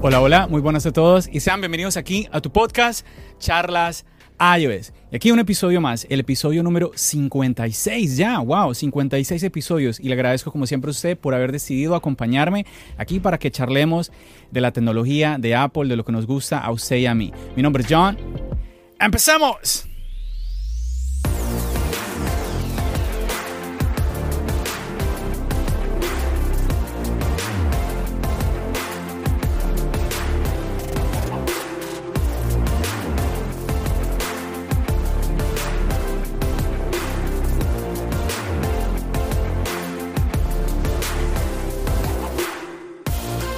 Hola, hola, muy buenas a todos y sean bienvenidos aquí a tu podcast Charlas iOS. Y aquí un episodio más, el episodio número 56 ya, wow, 56 episodios. Y le agradezco como siempre a usted por haber decidido acompañarme aquí para que charlemos de la tecnología, de Apple, de lo que nos gusta a usted y a mí. Mi nombre es John. ¡Empezamos!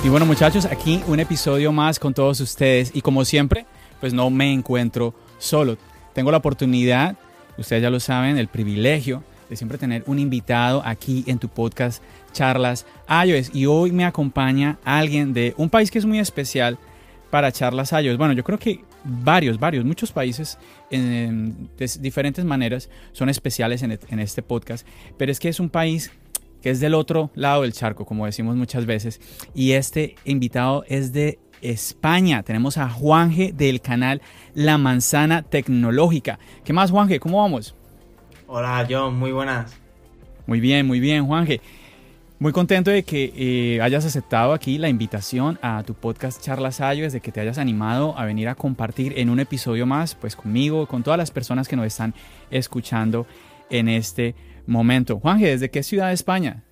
Y bueno muchachos, aquí un episodio más con todos ustedes y como siempre, pues no me encuentro solo. Tengo la oportunidad, ustedes ya lo saben, el privilegio de siempre tener un invitado aquí en tu podcast Charlas iOS y hoy me acompaña alguien de un país que es muy especial para Charlas iOS. Bueno, yo creo que varios, varios, muchos países en, de diferentes maneras son especiales en, en este podcast, pero es que es un país que es del otro lado del charco, como decimos muchas veces. Y este invitado es de España. Tenemos a Juanje del canal La Manzana Tecnológica. ¿Qué más, Juanje? ¿Cómo vamos? Hola, John. Muy buenas. Muy bien, muy bien, Juanje. Muy contento de que eh, hayas aceptado aquí la invitación a tu podcast Charlas Ayos, de que te hayas animado a venir a compartir en un episodio más, pues conmigo, con todas las personas que nos están escuchando en este momento. Juanje, ¿desde qué ciudad de España?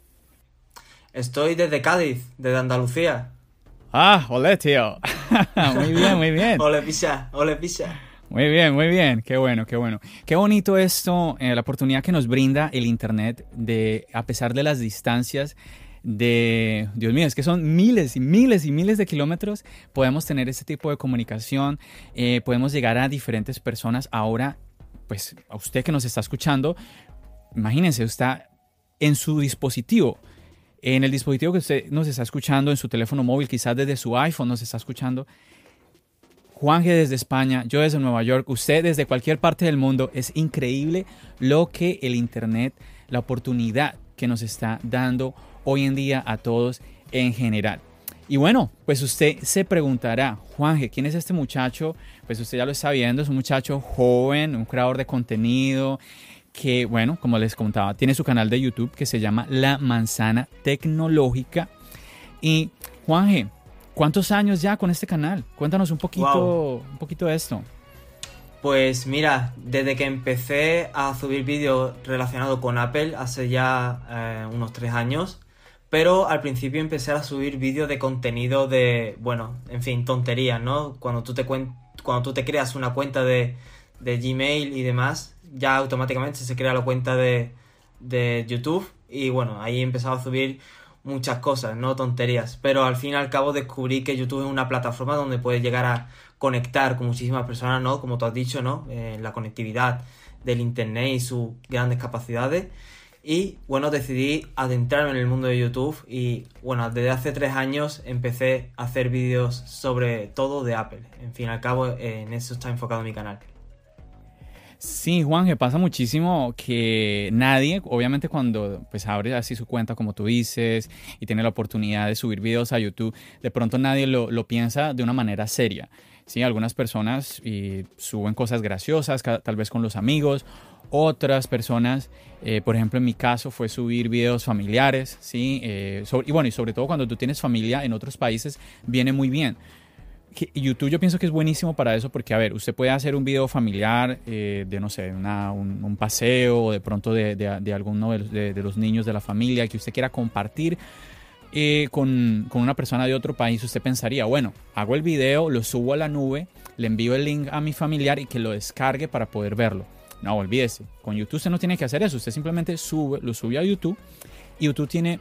Estoy desde Cádiz, desde Andalucía. Ah, ole, tío. muy bien, muy bien. ole, pisa, ole, pisa. Muy bien, muy bien. Qué bueno, qué bueno. Qué bonito esto, eh, la oportunidad que nos brinda el Internet de, a pesar de las distancias, de, Dios mío, es que son miles y miles y miles de kilómetros, podemos tener este tipo de comunicación, eh, podemos llegar a diferentes personas. Ahora, pues a usted que nos está escuchando, imagínense, está en su dispositivo, en el dispositivo que usted nos está escuchando, en su teléfono móvil, quizás desde su iPhone nos está escuchando. Juanje desde España, yo desde Nueva York, usted desde cualquier parte del mundo. Es increíble lo que el Internet, la oportunidad que nos está dando hoy en día a todos en general. Y bueno, pues usted se preguntará, Juanje, ¿quién es este muchacho? Pues usted ya lo está viendo, es un muchacho joven, un creador de contenido, que, bueno, como les contaba, tiene su canal de YouTube que se llama La Manzana Tecnológica. Y Juanje, ¿cuántos años ya con este canal? Cuéntanos un poquito, un poquito de esto. Pues mira, desde que empecé a subir vídeos relacionados con Apple hace ya eh, unos tres años, pero al principio empecé a subir vídeos de contenido de, bueno, en fin, tonterías, ¿no? Cuando tú te, cuando tú te creas una cuenta de, de Gmail y demás, ya automáticamente se crea la cuenta de, de YouTube y bueno, ahí he empezado a subir muchas cosas, no tonterías, pero al fin y al cabo descubrí que YouTube es una plataforma donde puedes llegar a conectar con muchísimas personas, ¿no? Como tú has dicho, ¿no? Eh, la conectividad del Internet y sus grandes capacidades. Y bueno, decidí adentrarme en el mundo de YouTube y bueno, desde hace tres años empecé a hacer vídeos sobre todo de Apple. En fin, al cabo, en eso está enfocado mi canal. Sí, Juan, que pasa muchísimo que nadie, obviamente cuando pues abre así su cuenta como tú dices y tiene la oportunidad de subir videos a YouTube, de pronto nadie lo, piensa de una manera seria. Sí, algunas personas suben cosas graciosas, tal vez con los amigos, otras personas, eh, por ejemplo en mi caso fue subir videos familiares, ¿sí? Eh, y bueno, y sobre todo cuando tú tienes familia en otros países, viene muy bien YouTube yo pienso que es buenísimo para eso porque, a ver, usted puede hacer un video familiar eh, de, no sé, un, paseo o de pronto de, de, alguno de, los niños de la familia que usted quiera compartir eh, con, con, una persona de otro país. Usted pensaría, bueno, hago el video, lo subo a la nube, le envío el link a mi familiar y que lo descargue para poder verlo. No, olvídese. Con YouTube usted no tiene que hacer eso. Usted simplemente sube, lo sube a YouTube y YouTube tiene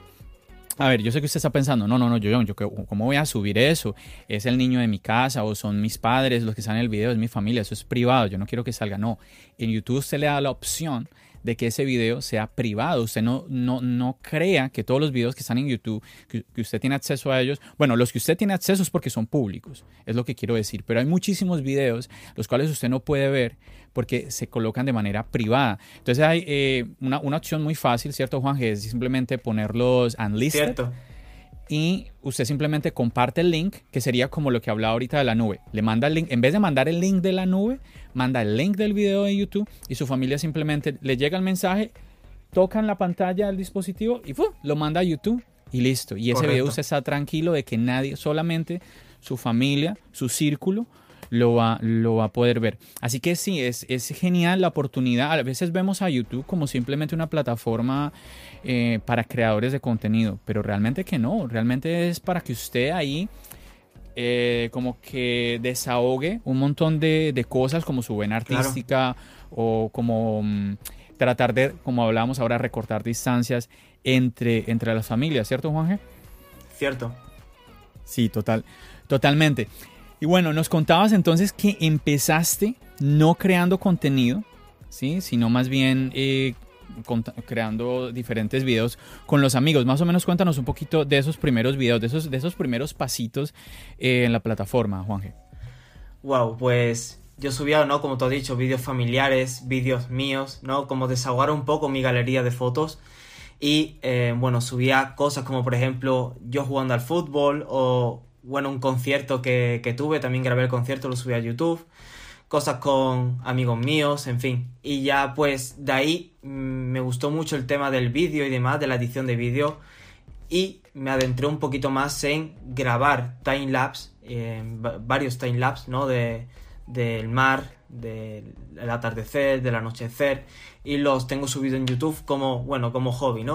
a ver, yo sé que usted está pensando, no, no, no, yo, yo, ¿cómo voy a subir eso? Es el niño de mi casa o son mis padres los que están en el video, es mi familia, eso es privado, yo no quiero que salga. No, en YouTube usted le da la opción de que ese video sea privado. Usted no, no, no crea que todos los videos que están en YouTube, que, usted tiene acceso a ellos, bueno, los que usted tiene acceso es porque son públicos, es lo que quiero decir, pero hay muchísimos videos los cuales usted no puede ver porque se colocan de manera privada. Entonces hay eh, una, una, opción muy fácil, ¿cierto, Juan? Que es simplemente ponerlos unlisted. Cierto y usted simplemente comparte el link, que sería como lo que hablaba ahorita de la nube. Le manda el link, en vez de mandar el link de la nube, manda el link del video de YouTube y su familia simplemente le llega el mensaje, tocan la pantalla del dispositivo y lo manda a YouTube y listo. Y ese video usted está tranquilo de que nadie, solamente su familia, su círculo, lo va, lo va a poder ver. Así que sí, es, es genial la oportunidad. A veces vemos a YouTube como simplemente una plataforma eh, para creadores de contenido, pero realmente que no, realmente es para que usted ahí... Eh, como que desahogue un montón de, cosas como su vena artística o como mm, tratar de, como hablábamos ahora, recortar distancias entre, entre las familias, ¿cierto, Juanje? Cierto. Sí, total, totalmente. Y bueno, nos contabas entonces que empezaste no creando contenido, ¿sí? sino más bien eh, creando diferentes videos con los amigos. Más o menos cuéntanos un poquito de esos primeros videos, de esos, de esos primeros pasitos eh, en la plataforma, Juanje. Wow, pues yo subía, ¿no? Como tú has dicho, vídeos familiares, vídeos míos, ¿no? Como desahogar un poco mi galería de fotos. Y eh, bueno, subía cosas como por ejemplo yo jugando al fútbol o bueno, un concierto que, que tuve, también grabé el concierto, lo subí a YouTube, cosas con amigos míos, en fin. Y ya pues de ahí mm, me gustó mucho el tema del vídeo y demás, de la edición de vídeo, y me adentré un poquito más en grabar time-lapse, varios time-lapse, ¿no? De, del mar, del atardecer, del anochecer, y los tengo subidos en YouTube como, bueno, como hobby, ¿no?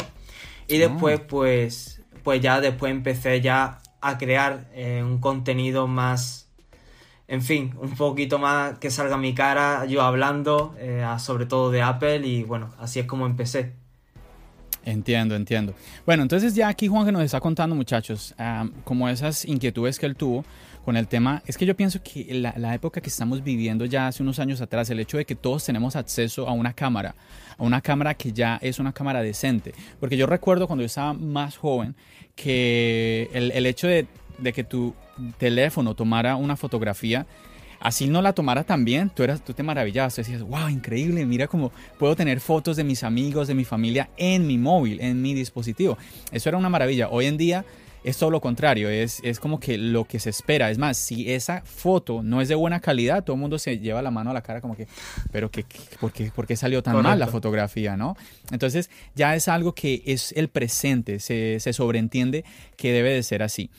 Y después, ah. pues, pues ya después empecé ya a crear eh, un contenido más, en fin, un poquito más que salga mi cara, yo hablando, eh, sobre todo de Apple y bueno, así es como empecé. Entiendo, entiendo. Bueno, entonces ya aquí Juan que nos está contando muchachos, como esas inquietudes que él tuvo con el tema, es que yo pienso que la, la, época que estamos viviendo ya hace unos años atrás, el hecho de que todos tenemos acceso a una cámara, a una cámara que ya es una cámara decente, porque yo recuerdo cuando yo estaba más joven, que el, hecho de, que tu teléfono tomara una fotografía, así no la tomara también, tú, eras, tú te maravillabas, tú decías, wow, increíble, mira cómo puedo tener fotos de mis amigos, de mi familia en mi móvil, en mi dispositivo. Eso era una maravilla. Hoy en día es todo lo contrario, es, es, como que lo que se espera. Es más, si esa foto no es de buena calidad, todo el mundo se lleva la mano a la cara como que, pero que, ¿por, qué, salió tan mal la fotografía? ¿no? Entonces ya es algo que es el presente, se, se sobreentiende que debe de ser así.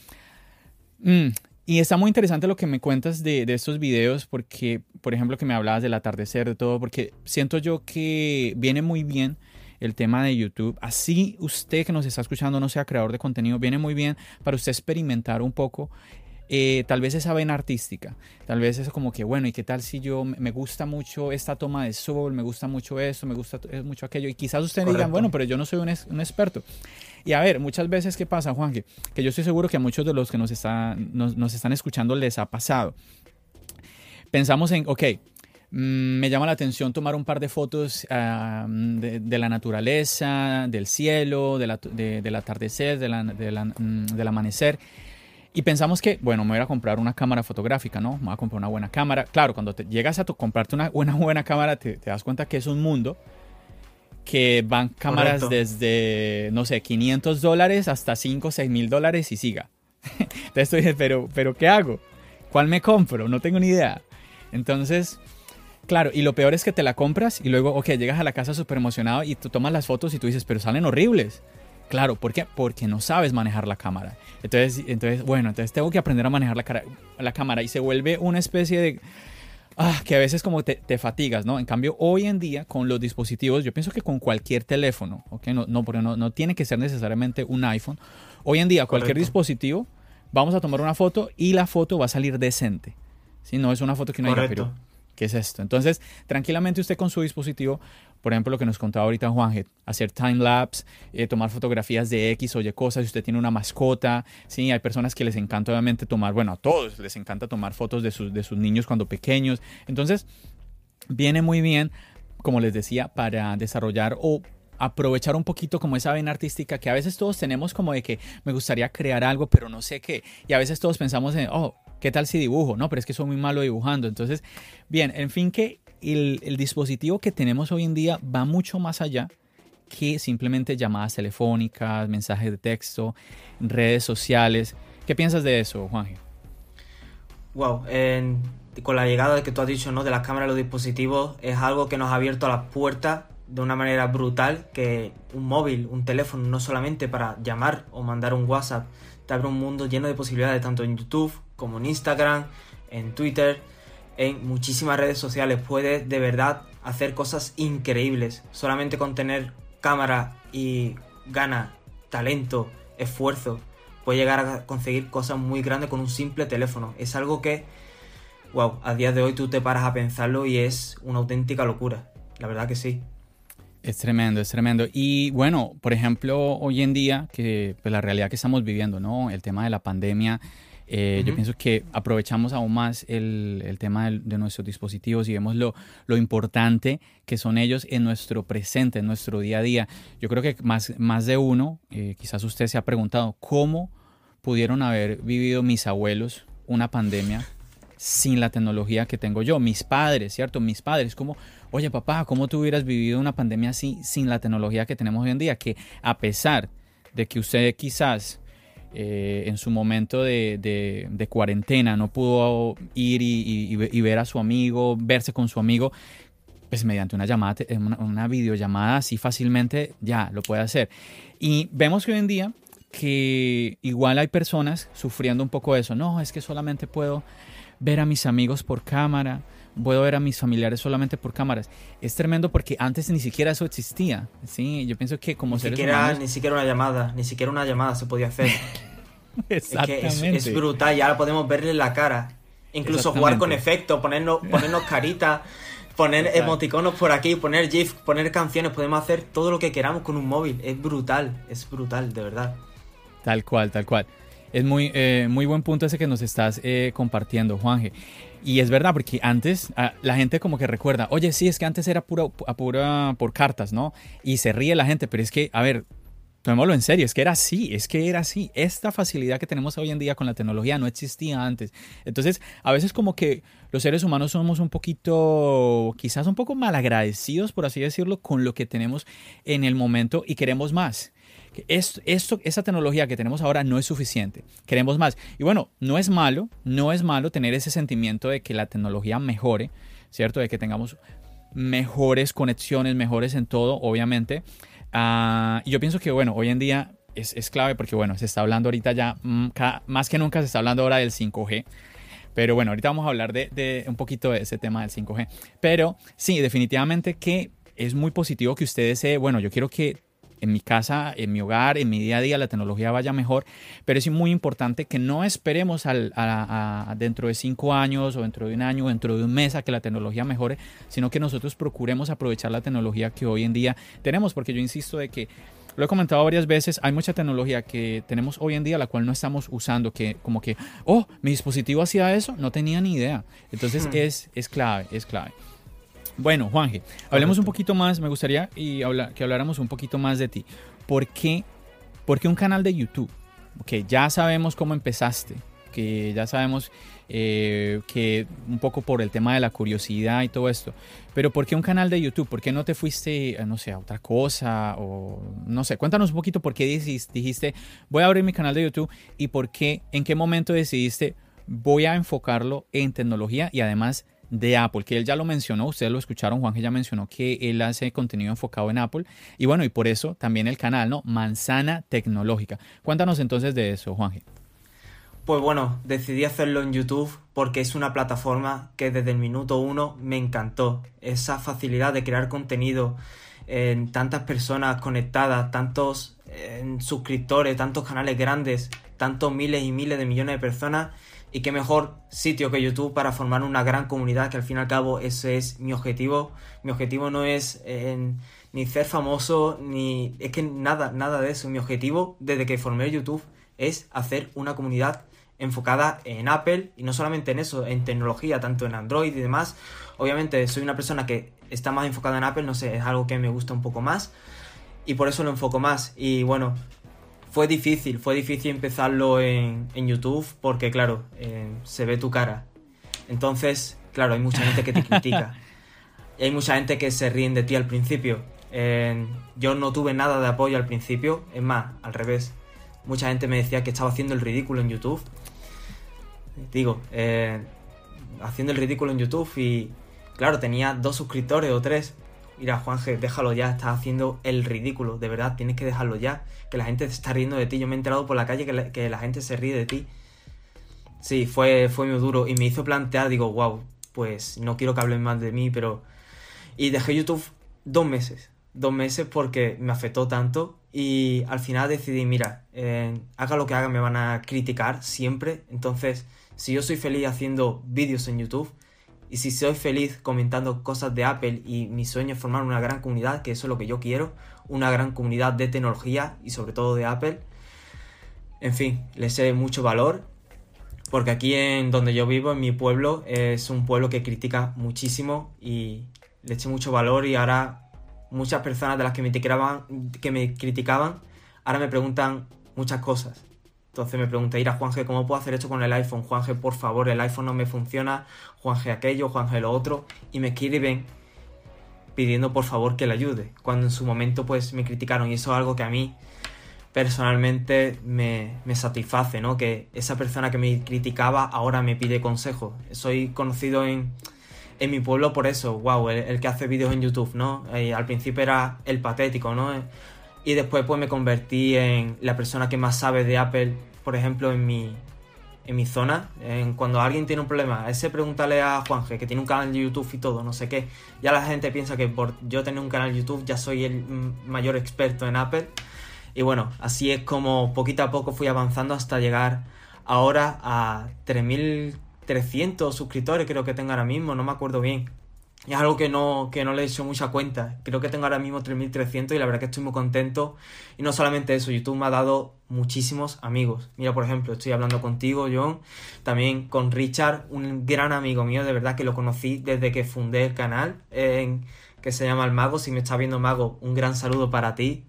Mm, y está muy interesante lo que me cuentas de, de, estos videos, porque, por ejemplo, que me hablabas del atardecer, de todo, porque siento yo que viene muy bien el tema de YouTube. Así usted que nos está escuchando no sea creador de contenido, viene muy bien para usted experimentar un poco eh, tal vez esa vena artística, tal vez es como que, bueno, ¿y qué tal si yo me gusta mucho esta toma de sol, me gusta mucho esto, me gusta mucho aquello? Y quizás ustedes digan, bueno, pero yo no soy un, un, experto. Y a ver, muchas veces, ¿qué pasa, Juan? Que, que yo estoy seguro que a muchos de los que nos, está, nos, nos están escuchando les ha pasado. Pensamos en, ok, me llama la atención tomar un par de fotos ah, de, la naturaleza, del cielo, del atardecer, mm, del amanecer. Y pensamos que, bueno, me voy a comprar una cámara fotográfica, ¿no? Me voy a comprar una buena cámara. Claro, cuando te llegas a comprarte una buena, buena cámara, te, das cuenta que es un mundo que van cámaras desde, no sé, 500 dólares hasta 5, 6 mil dólares y siga. Entonces tú dices, pero, pero ¿qué hago? ¿Cuál me compro? No tengo ni idea. Entonces, Claro, y lo peor es que te la compras y luego, ok, llegas a la casa súper emocionado y tú tomas las fotos y tú dices, pero salen horribles. Claro, ¿por qué? Porque no sabes manejar la cámara. Entonces, entonces bueno, entonces tengo que aprender a manejar la, la cámara y se vuelve una especie de... Ah, que a veces como te, te, fatigas, ¿no? En cambio, hoy en día con los dispositivos, yo pienso que con cualquier teléfono, ¿ok? No, no porque no, no tiene que ser necesariamente un iPhone. Hoy en día, cualquier dispositivo, vamos a tomar una foto y la foto va a salir decente. Si no es una foto que no diga, pero ¿Qué es esto? Entonces, tranquilamente usted con su dispositivo, por ejemplo, lo que nos contaba ahorita Juan, hacer time lapse, eh, tomar fotografías de X o Y cosas, si usted tiene una mascota, sí, hay personas que les encanta obviamente tomar, bueno, a todos les encanta tomar fotos de sus, de sus niños cuando pequeños. Entonces, viene muy bien, como les decía, para desarrollar o aprovechar un poquito como esa vena artística que a veces todos tenemos como de que me gustaría crear algo, pero no sé qué. Y a veces todos pensamos en, oh, ¿qué tal si dibujo? No, pero es que soy muy malo dibujando. Entonces, bien, en fin que el, dispositivo que tenemos hoy en día va mucho más allá que simplemente llamadas telefónicas, mensajes de texto, redes sociales. ¿Qué piensas de eso, Juanje? Wow, con la llegada de que tú has dicho, ¿no? De las cámaras de los dispositivos, es algo que nos ha abierto las puertas de una manera brutal que un móvil, un teléfono, no solamente para llamar o mandar un WhatsApp, te abre un mundo lleno de posibilidades tanto en YouTube como en Instagram, en Twitter, en muchísimas redes sociales. Puedes de verdad hacer cosas increíbles solamente con tener cámara y gana, talento, esfuerzo. Puedes llegar a conseguir cosas muy grandes con un simple teléfono. Es algo que, wow, a día de hoy tú te paras a pensarlo y es una auténtica locura. La verdad que sí. Es tremendo, es tremendo. Y bueno, por ejemplo, hoy en día, que pues, la realidad que estamos viviendo, ¿no? El tema de la pandemia, eh, yo pienso que aprovechamos aún más el, tema de, nuestros dispositivos y vemos lo, lo, importante que son ellos en nuestro presente, en nuestro día a día. Yo creo que más, más de uno, eh, quizás usted se ha preguntado, ¿cómo pudieron haber vivido mis abuelos una pandemia sin la tecnología que tengo yo? Mis padres, ¿cierto? Mis padres, ¿cómo, oye papá, ¿cómo tú hubieras vivido una pandemia así sin la tecnología que tenemos hoy en día? Que a pesar de que usted quizás eh, en su momento de, cuarentena no pudo ir y, ver a su amigo, verse con su amigo, pues mediante una llamada, una, una videollamada así fácilmente ya lo puede hacer. Y vemos que hoy en día que igual hay personas sufriendo un poco eso. No, es que solamente puedo ver a mis amigos por cámara, puedo ver a mis familiares solamente por cámaras. Es tremendo porque antes ni siquiera eso existía. Sí, yo pienso que como ni siquiera, Ni siquiera una llamada, ni siquiera una llamada se podía hacer. Exactamente. Es, brutal, ya podemos verle la cara. Incluso jugar con efectos, ponernos, ponernos caritas, poner emoticonos por aquí, poner GIF, poner canciones, podemos hacer todo lo que queramos con un móvil. Es brutal, es brutal, de verdad. Tal cual, tal cual. Es muy, eh, muy buen punto ese que nos estás eh, compartiendo, Juanje. Y es verdad, porque antes ah, la gente como que recuerda, oye, sí, es que antes era pura, pura por cartas, ¿no? Y se ríe la gente, pero es que, a ver, tomémoslo en serio, es que era así, es que era así. Esta facilidad que tenemos hoy en día con la tecnología no existía antes. Entonces, a veces como que los seres humanos somos un poquito, quizás un poco malagradecidos, por así decirlo, con lo que tenemos en el momento y queremos más esto, esto, esa tecnología que tenemos ahora no es suficiente, queremos más. Y bueno, no es malo, no es malo tener ese sentimiento de que la tecnología mejore, ¿cierto? De que tengamos mejores conexiones, mejores en todo, obviamente. Ah, y yo pienso que, bueno, hoy en día es, es, clave porque, bueno, se está hablando ahorita ya, mm, más que nunca se está hablando ahora del 5G. Pero bueno, ahorita vamos a hablar de, de un poquito de ese tema del 5G. Pero sí, definitivamente que es muy positivo que ustedes se, bueno, yo quiero que en mi casa, en mi hogar, en mi día a día, la tecnología vaya mejor, pero es muy importante que no esperemos al, a, dentro de cinco años o dentro de un año o dentro de un mes a que la tecnología mejore, sino que nosotros procuremos aprovechar la tecnología que hoy en día tenemos, porque yo insisto de que lo he comentado varias veces, hay mucha tecnología que tenemos hoy en día la cual no estamos usando, que como que, oh, mi dispositivo hacía eso, no tenía ni idea. Entonces hmm. es, es clave, es clave. Bueno, Juanje, hablemos un poquito más, me gustaría y que habláramos un poquito más de ti. ¿Por qué, ¿Por qué un canal de YouTube? Que ya sabemos cómo empezaste, que ya sabemos eh, que un poco por el tema de la curiosidad y todo esto. Pero ¿por qué un canal de YouTube? ¿Por qué no te fuiste, no sé, a otra cosa? O no sé, cuéntanos un poquito por qué dijiste, voy a abrir mi canal de YouTube y por qué, en qué momento decidiste, voy a enfocarlo en tecnología y además de Apple, que él ya lo mencionó, ustedes lo escucharon, Juan que ya mencionó que él hace contenido enfocado en Apple y bueno, y por eso también el canal, ¿no? Manzana Tecnológica. Cuéntanos entonces de eso, Juan. Pues bueno, decidí hacerlo en YouTube porque es una plataforma que desde el minuto uno me encantó. Esa facilidad de crear contenido en tantas personas conectadas, tantos suscriptores, tantos canales grandes, tantos miles y miles de millones de personas Y qué mejor sitio que YouTube para formar una gran comunidad, que al fin y al cabo ese es mi objetivo. Mi objetivo no es eh, ni ser famoso, ni... Es que nada, nada de eso. Mi objetivo desde que formé YouTube es hacer una comunidad enfocada en Apple y no solamente en eso, en tecnología, tanto en Android y demás. Obviamente soy una persona que está más enfocada en Apple, no sé, es algo que me gusta un poco más y por eso lo enfoco más. Y bueno, fue difícil, fue difícil empezarlo en, YouTube porque, claro, eh, se ve tu cara. Entonces, claro, hay mucha gente que te critica. Y hay mucha gente que se ríen de ti al principio. Eh, yo no tuve nada de apoyo al principio, es más, al revés. Mucha gente me decía que estaba haciendo el ridículo en YouTube. Digo, eh, haciendo el ridículo en YouTube y, claro, tenía dos suscriptores o tres mira, Juanje, déjalo ya, estás haciendo el ridículo, de verdad, tienes que dejarlo ya, que la gente se está riendo de ti, yo me he enterado por la calle que la, gente se ríe de ti. Sí, fue, fue muy duro y me hizo plantear, digo, wow, pues no quiero que hablen más de mí, pero... Y dejé YouTube dos meses, dos meses porque me afectó tanto y al final decidí, mira, eh, haga lo que haga, me van a criticar siempre, entonces si yo soy feliz haciendo vídeos en YouTube, y si soy feliz comentando cosas de Apple y mi sueño es formar una gran comunidad, que eso es lo que yo quiero, una gran comunidad de tecnología y sobre todo de Apple, en fin, le sé mucho valor. Porque aquí en donde yo vivo, en mi pueblo, es un pueblo que critica muchísimo y le eché mucho valor y ahora muchas personas de las que me que me criticaban ahora me preguntan muchas cosas. Entonces me pregunté, ir a Juanje, ¿cómo puedo hacer esto con el iPhone? Juanje, por favor, el iPhone no me funciona. Juanje aquello, Juanje lo otro. Y me escriben pidiendo por favor que le ayude. Cuando en su momento pues me criticaron. Y eso es algo que a mí personalmente me, satisface, ¿no? Que esa persona que me criticaba ahora me pide consejo. Soy conocido en, en mi pueblo por eso, wow, el, que hace vídeos en YouTube, ¿no? Eh, al principio era el patético, ¿no? Y después pues me convertí en la persona que más sabe de Apple, por ejemplo, en mi, en mi zona. En cuando alguien tiene un problema, ese pregúntale a Juanje, que tiene un canal de YouTube y todo, no sé qué. Ya la gente piensa que por yo tener un canal de YouTube ya soy el mayor experto en Apple. Y bueno, así es como poquito a poco fui avanzando hasta llegar ahora a 3.300 suscriptores, creo que tengo ahora mismo, no me acuerdo bien es algo que no, que no le he hecho mucha cuenta. Creo que tengo ahora mismo 3.300 y la verdad que estoy muy contento. Y no solamente eso, YouTube me ha dado muchísimos amigos. Mira, por ejemplo, estoy hablando contigo, John, también con Richard, un gran amigo mío, de verdad que lo conocí desde que fundé el canal, que se llama El Mago. Si me está viendo Mago, un gran saludo para ti.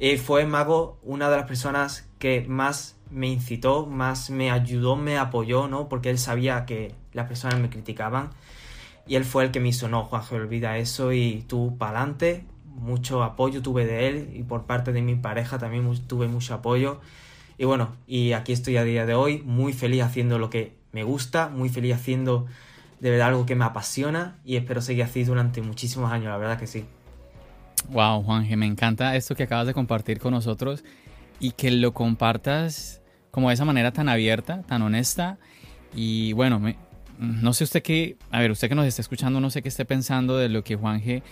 Y fue Mago una de las personas que más me incitó, más me ayudó, me apoyó, ¿no? Porque él sabía que las personas me criticaban y él fue el que me hizo, no, Juanjo, olvida eso y tú para adelante. Mucho apoyo tuve de él y por parte de mi pareja también tuve mucho apoyo. Y bueno, y aquí estoy a día de hoy, muy feliz haciendo lo que me gusta, muy feliz haciendo de verdad algo que me apasiona y espero seguir así durante muchísimos años, la verdad que sí. Wow, Juanje, me encanta esto que acabas de compartir con nosotros y que lo compartas como de esa manera tan abierta, tan honesta. Y bueno, me, no sé usted qué, a ver, usted que nos está escuchando, no sé qué esté pensando de lo que Juanje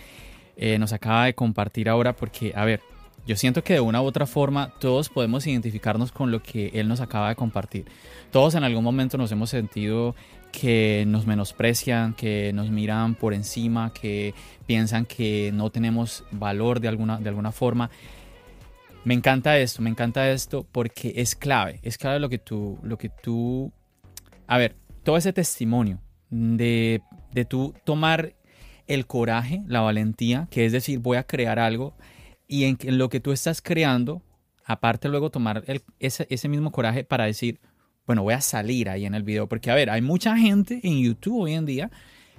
eh, nos acaba de compartir ahora, porque, a ver, yo siento que de una u otra forma todos podemos identificarnos con lo que él nos acaba de compartir. Todos en algún momento nos hemos sentido que nos menosprecian, que nos miran por encima, que piensan que no tenemos valor de alguna, de alguna forma. Me encanta esto, me encanta esto porque es clave, es clave lo que tú, lo que tú, a ver, todo ese testimonio de, de tú tomar el coraje, la valentía, que es decir, voy a crear algo y en, lo que tú estás creando, aparte luego tomar ese, ese mismo coraje para decir, bueno, voy a salir ahí en el video, porque a ver, hay mucha gente en YouTube hoy en día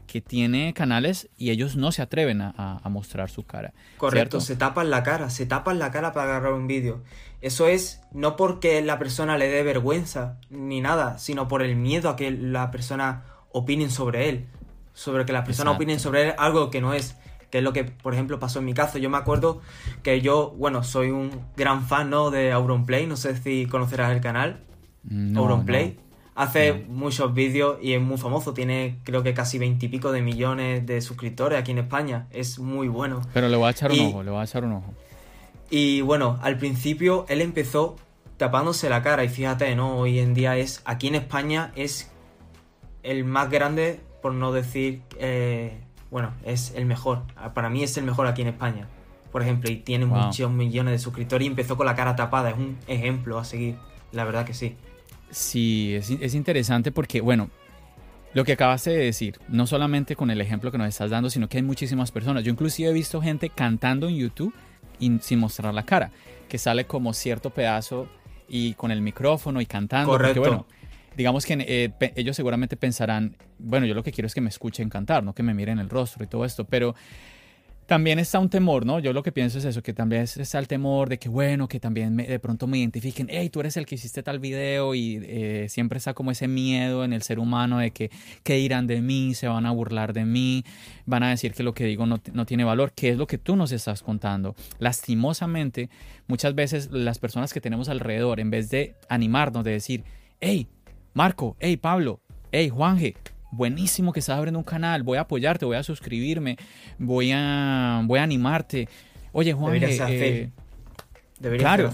que tiene canales y ellos no se atreven a, mostrar su cara. Correcto, se tapan la cara, se tapan la cara para agarrar un vídeo. Eso es no porque la persona le dé vergüenza ni nada, sino por el miedo a que la persona opinen sobre él. Sobre que la persona opinen sobre él algo que no es. Que es lo que, por ejemplo, pasó en mi caso. Yo me acuerdo que yo, bueno, soy un gran fan ¿no? de Auronplay. No sé si conocerás el canal. No, Auronplay. Hace muchos vídeos y es muy famoso. Tiene creo que casi veintipico de millones de suscriptores aquí en España. Es muy bueno. Pero le voy a echar un ojo, le voy a echar un ojo. Y bueno, al principio él empezó tapándose la cara. Y fíjate, ¿no? Hoy en día es, aquí en España es el más grande, por no decir, eh, bueno, es el mejor. Para mí es el mejor aquí en España, por ejemplo, y tiene muchos millones de suscriptores y empezó con la cara tapada. Es un ejemplo a seguir, la verdad que sí. Sí, es, es interesante porque, bueno, lo que acabaste de decir, no solamente con el ejemplo que nos estás dando, sino que hay muchísimas personas. Yo inclusive he visto gente cantando en YouTube y sin mostrar la cara, que sale como cierto pedazo y con el micrófono y cantando. Correcto. Porque, bueno, digamos que eh, ellos seguramente pensarán, bueno, yo lo que quiero es que me escuchen cantar, no que me miren el rostro y todo esto, pero también está un temor, ¿no? Yo lo que pienso es eso, que también está el temor de que, bueno, que también de pronto me identifiquen, hey, tú eres el que hiciste tal video y eh, siempre está como ese miedo en el ser humano de que, ¿qué dirán de mí? Se van a burlar de mí, van a decir que lo que digo no, no tiene valor, ¿qué es lo que tú nos estás contando? Lastimosamente, muchas veces las personas que tenemos alrededor, en vez de animarnos, de decir, hey, Marco, hey, Pablo, hey, Juanje, buenísimo que estás abriendo un canal, voy a apoyarte, voy a suscribirme, voy a, voy a animarte. Oye, Juan, eh, claro,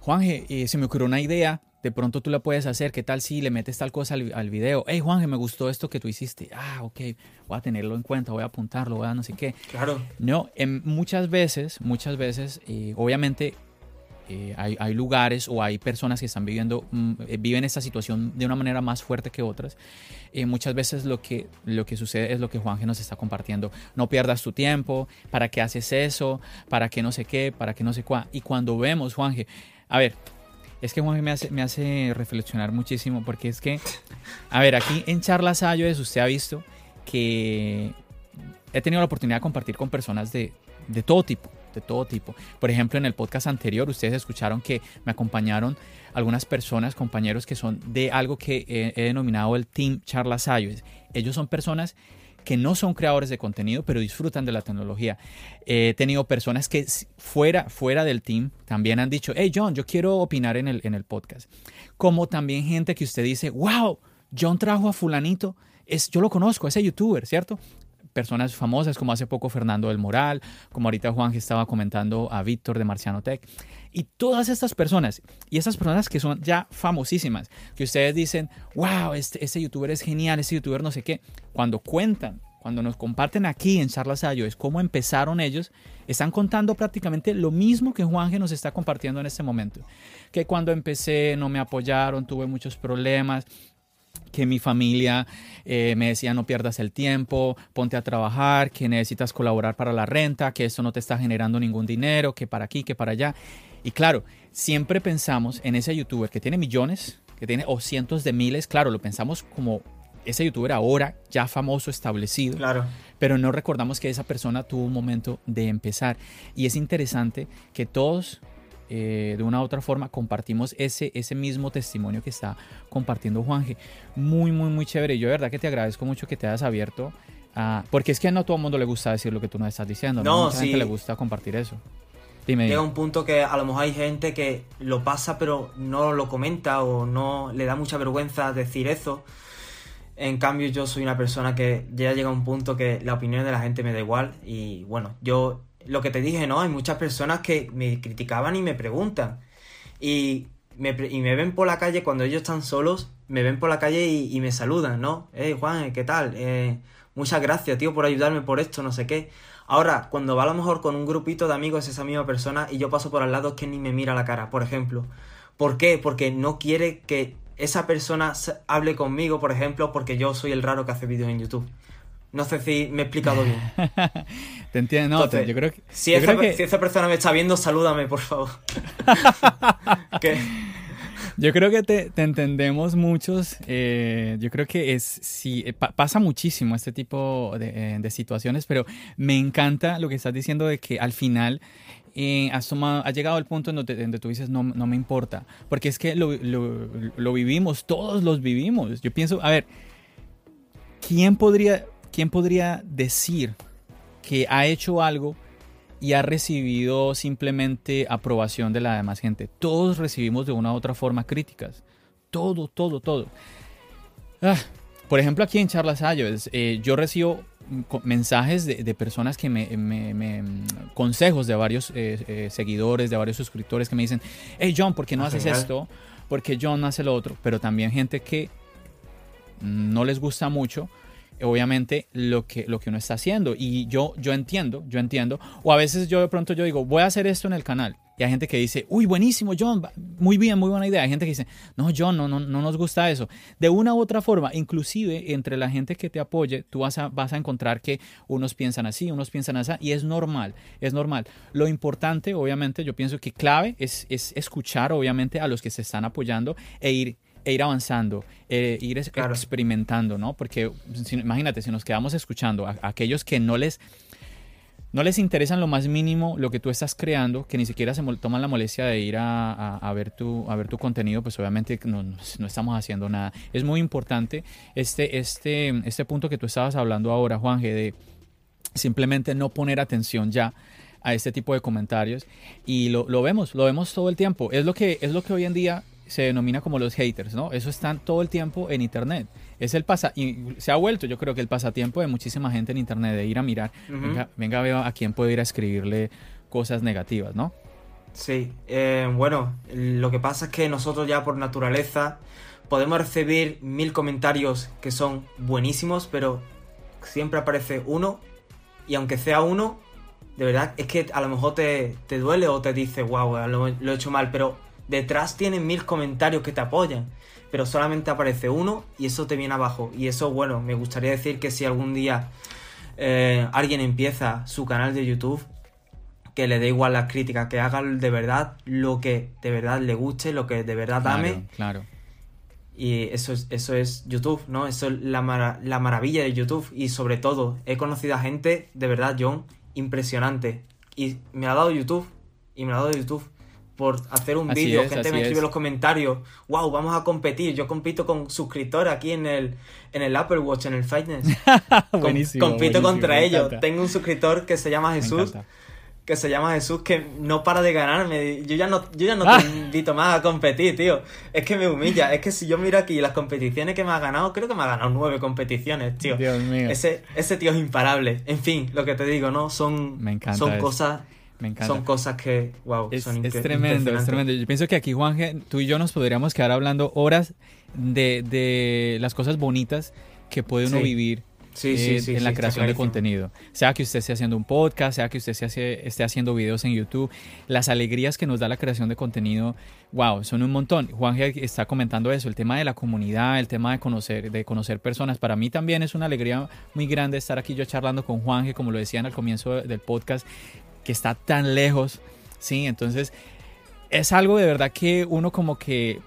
Juanje, eh, se me ocurrió una idea, de pronto tú la puedes hacer, ¿qué tal si le metes tal cosa al, video? Hey, Juanje, me gustó esto que tú hiciste. Ah, ok, voy a tenerlo en cuenta, voy a apuntarlo, voy a no sé qué. Claro. No, en muchas veces, muchas veces, eh, obviamente eh, hay, lugares o hay personas que están viviendo, mm, eh, viven esta situación de una manera más fuerte que otras. Eh, muchas veces lo que, lo que sucede es lo que Juanje nos está compartiendo. No pierdas tu tiempo, ¿para qué haces eso? ¿Para qué no sé qué? ¿Para qué no sé cuá? Y cuando vemos, Juanje, a ver, es que Juanje me hace, me hace reflexionar muchísimo porque es que, a ver, aquí en Charlas Ayudes usted ha visto que he tenido la oportunidad de compartir con personas de, de todo tipo de todo tipo. Por ejemplo, en el podcast anterior ustedes escucharon que me acompañaron algunas personas, compañeros que son de algo que he, denominado el Team Charlas iOS. Ellos son personas que no son creadores de contenido, pero disfrutan de la tecnología. He tenido personas que fuera, fuera del team también han dicho, hey John, yo quiero opinar en el, en el podcast. Como también gente que usted dice, wow, John trajo a fulanito, es, yo lo conozco, ese youtuber, ¿cierto? Personas famosas como hace poco Fernando del Moral, como ahorita Juan que estaba comentando a Víctor de Marciano Tech. Y todas estas personas, y esas personas que son ya famosísimas, que ustedes dicen, wow, este, este youtuber es genial, este youtuber no sé qué, cuando cuentan, cuando nos comparten aquí en Charlas Ayo, es cómo empezaron ellos, están contando prácticamente lo mismo que Juanje nos está compartiendo en este momento. Que cuando empecé no me apoyaron, tuve muchos problemas, que mi familia eh, me decía no pierdas el tiempo, ponte a trabajar, que necesitas colaborar para la renta, que eso no te está generando ningún dinero, que para aquí, que para allá. Y claro, siempre pensamos en ese youtuber que tiene millones, que tiene o cientos de miles, claro, lo pensamos como ese youtuber ahora ya famoso, establecido. Claro. Pero no recordamos que esa persona tuvo un momento de empezar. Y es interesante que todos eh, de una u otra forma compartimos ese, ese mismo testimonio que está compartiendo Juanje. Muy, muy, muy chévere. Yo de verdad que te agradezco mucho que te hayas abierto. porque es que no a todo el mundo le gusta decir lo que tú nos estás diciendo. No, Mucha gente le gusta compartir eso. Dime. Llega un punto que a lo mejor hay gente que lo pasa pero no lo comenta o no le da mucha vergüenza decir eso. En cambio, yo soy una persona que ya llega a un punto que la opinión de la gente me da igual. Y bueno, yo lo que te dije, ¿no? Hay muchas personas que me criticaban y me preguntan. Y me, y me ven por la calle cuando ellos están solos, me ven por la calle y, me saludan, ¿no? Hey, Juan, ¿qué tal? Eh, muchas gracias, tío, por ayudarme por esto, no sé qué. Ahora, cuando va a lo mejor con un grupito de amigos esa misma persona y yo paso por al lado, es que ni me mira la cara, por ejemplo. ¿Por qué? Porque no quiere que esa persona hable conmigo, por ejemplo, porque yo soy el raro que hace vídeos en YouTube. No sé si me he explicado bien. te entiendo, no, yo creo que... Si, esa, persona me está viendo, salúdame, por favor. Yo creo que te, entendemos muchos. Eh, yo creo que es sí, eh, pasa muchísimo este tipo eh, de, situaciones, pero me encanta lo que estás diciendo de que al final has, tomado, llegado al punto en donde, tú dices no, no, me importa. Porque es que lo, lo vivimos, todos los vivimos. Yo pienso, a ver, ¿quién podría ¿quién podría decir que ha hecho algo y ha recibido simplemente aprobación de la demás gente? Todos recibimos de una u otra forma críticas. Todo, todo, todo. Ah, por ejemplo, aquí en Charlas Ayos, eh, yo recibo mensajes de, personas que me, me, consejos de varios eh, eh, seguidores, de varios suscriptores que me dicen, hey John, ¿por qué no ah, haces esto? ¿Por qué John no hace lo otro? Pero también gente que no les gusta mucho obviamente lo que, lo que uno está haciendo. Y yo, yo entiendo, yo entiendo. O a veces yo de pronto yo digo, voy a hacer esto en el canal. Y hay gente que dice, uy, buenísimo, John, muy bien, muy buena idea. Hay gente que dice, no, John, no, no, no nos gusta eso. De una u otra forma, inclusive entre la gente que te apoye, tú vas a, vas a encontrar que unos piensan así, unos piensan así, y es normal, es normal. Lo importante, obviamente, yo pienso que clave es, es escuchar, obviamente, a los que se están apoyando e ir e ir avanzando, eh, ir experimentando, ¿no? Porque imagínate, si nos quedamos escuchando a, aquellos que no les, no les interesa en lo más mínimo lo que tú estás creando, que ni siquiera se toman la molestia de ir a, ver, tu, a ver tu contenido, pues obviamente no, no, estamos haciendo nada. Es muy importante este, este, este punto que tú estabas hablando ahora, Juanje, de simplemente no poner atención ya a este tipo de comentarios y lo, lo, vemos, lo vemos todo el tiempo. Es lo que, es lo que hoy en día se denomina como los haters, ¿no? Eso están todo el tiempo en internet. Es el pasa y se ha vuelto, yo creo que el pasatiempo de muchísima gente en internet de ir a mirar, venga, venga, veo a quién puedo ir a escribirle cosas negativas, ¿no? Sí, eh, bueno, lo que pasa es que nosotros ya por naturaleza podemos recibir mil comentarios que son buenísimos, pero siempre aparece uno y aunque sea uno, de verdad es que a lo mejor te, te duele o te dice, wow, lo, lo he hecho mal, pero detrás tienen mil comentarios que te apoyan, pero solamente aparece uno y eso te viene abajo. Y eso, bueno, me gustaría decir que si algún día eh, alguien empieza su canal de YouTube, que le dé igual las críticas, que haga de verdad lo que de verdad le guste, lo que de verdad ame. Claro. Y eso es, eso es YouTube, ¿no? Eso es la, la maravilla de YouTube. Y sobre todo, he conocido a gente, de verdad, John, impresionante. Y me ha dado YouTube. Y me ha dado YouTube por hacer un vídeo, gente me escribe en los comentarios, wow, vamos a competir, yo compito con suscriptores aquí en el, en el Apple Watch, en el Fitness. buenísimo, compito contra ellos. Tengo un suscriptor que se llama Jesús, que se llama Jesús, que no para de ganarme. Yo ya no, yo ya no te invito más a competir, tío. Es que me humilla. Es que si yo miro aquí las competiciones que me ha ganado, creo que me ha ganado nueve competiciones, tío. Dios mío. Ese, ese tío es imparable. En fin, lo que te digo, ¿no? Son, son cosas me encanta. Son cosas que, wow, es, son Es tremendo, es tremendo. Yo pienso que aquí, Juan, tú y yo nos podríamos quedar hablando horas de, de las cosas bonitas que puede uno vivir eh, en la creación de contenido. Sea que usted esté haciendo un podcast, sea que usted esté haciendo videos en YouTube, las alegrías que nos da la creación de contenido, wow, son un montón. Juan está comentando eso, el tema de la comunidad, el tema de conocer, de conocer personas. Para mí también es una alegría muy grande estar aquí yo charlando con Juan, como lo decían al comienzo del podcast, que está tan lejos, ¿sí? Entonces, es algo de verdad que uno como que,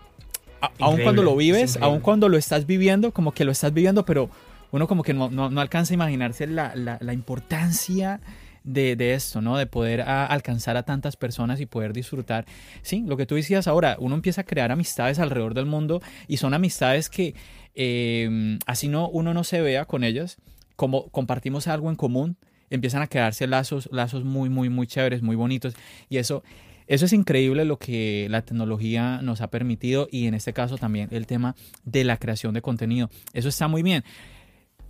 aun cuando lo vives, aun cuando lo estás viviendo, como que lo estás viviendo, pero uno como que no, no, alcanza a imaginarse la, la, importancia de, de, esto, ¿no? De poder alcanzar a tantas personas y poder disfrutar. Sí, lo que tú decías ahora, uno empieza a crear amistades alrededor del mundo y son amistades que eh, así no uno no se vea con ellas, como compartimos algo en común, empiezan a quedarse lazos, lazos muy, muy, muy chéveres, muy bonitos. Y eso, eso es increíble lo que la tecnología nos ha permitido y en este caso también el tema de la creación de contenido. Eso está muy bien.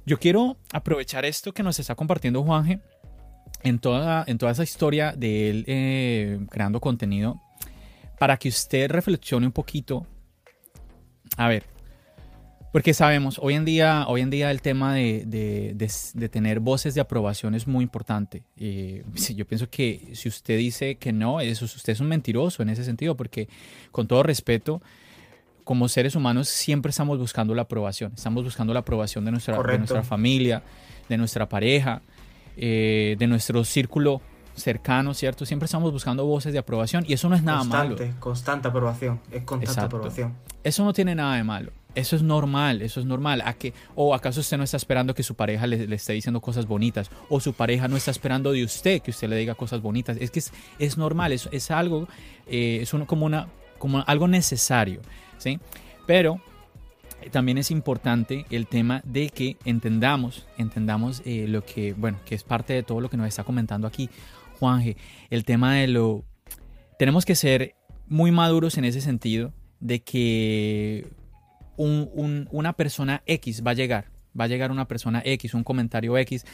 Yo quiero aprovechar esto que nos está compartiendo Juanje en toda, en toda esa historia de él eh, creando contenido para que usted reflexione un poquito. A ver, porque sabemos, hoy en día, hoy en día el tema de, de, tener voces de aprobación es muy importante. Eh, yo pienso que si usted dice que no, eso, usted es un mentiroso en ese sentido, porque con todo respeto, como seres humanos siempre estamos buscando la aprobación. Estamos buscando la aprobación de nuestra, de nuestra familia, de nuestra pareja, eh, de nuestro círculo cercano, ¿cierto? Siempre estamos buscando voces de aprobación y eso no es nada malo. Constante, constante aprobación. Es constante aprobación. Eso no tiene nada de malo. Eso es normal, eso es normal. ¿A que, ¿O acaso usted no está esperando que su pareja le, esté diciendo cosas bonitas? ¿O su pareja no está esperando de usted que usted le diga cosas bonitas? Es que es, es normal, es, es algo, eh, es como, una, como algo necesario, ¿sí? Pero también es importante el tema de que entendamos, entendamos eh, lo que, bueno, que es parte de todo lo que nos está comentando aquí Juanje, el tema de lo... Tenemos que ser muy maduros en ese sentido de que una persona X va a llegar, va a llegar una persona X, un comentario X,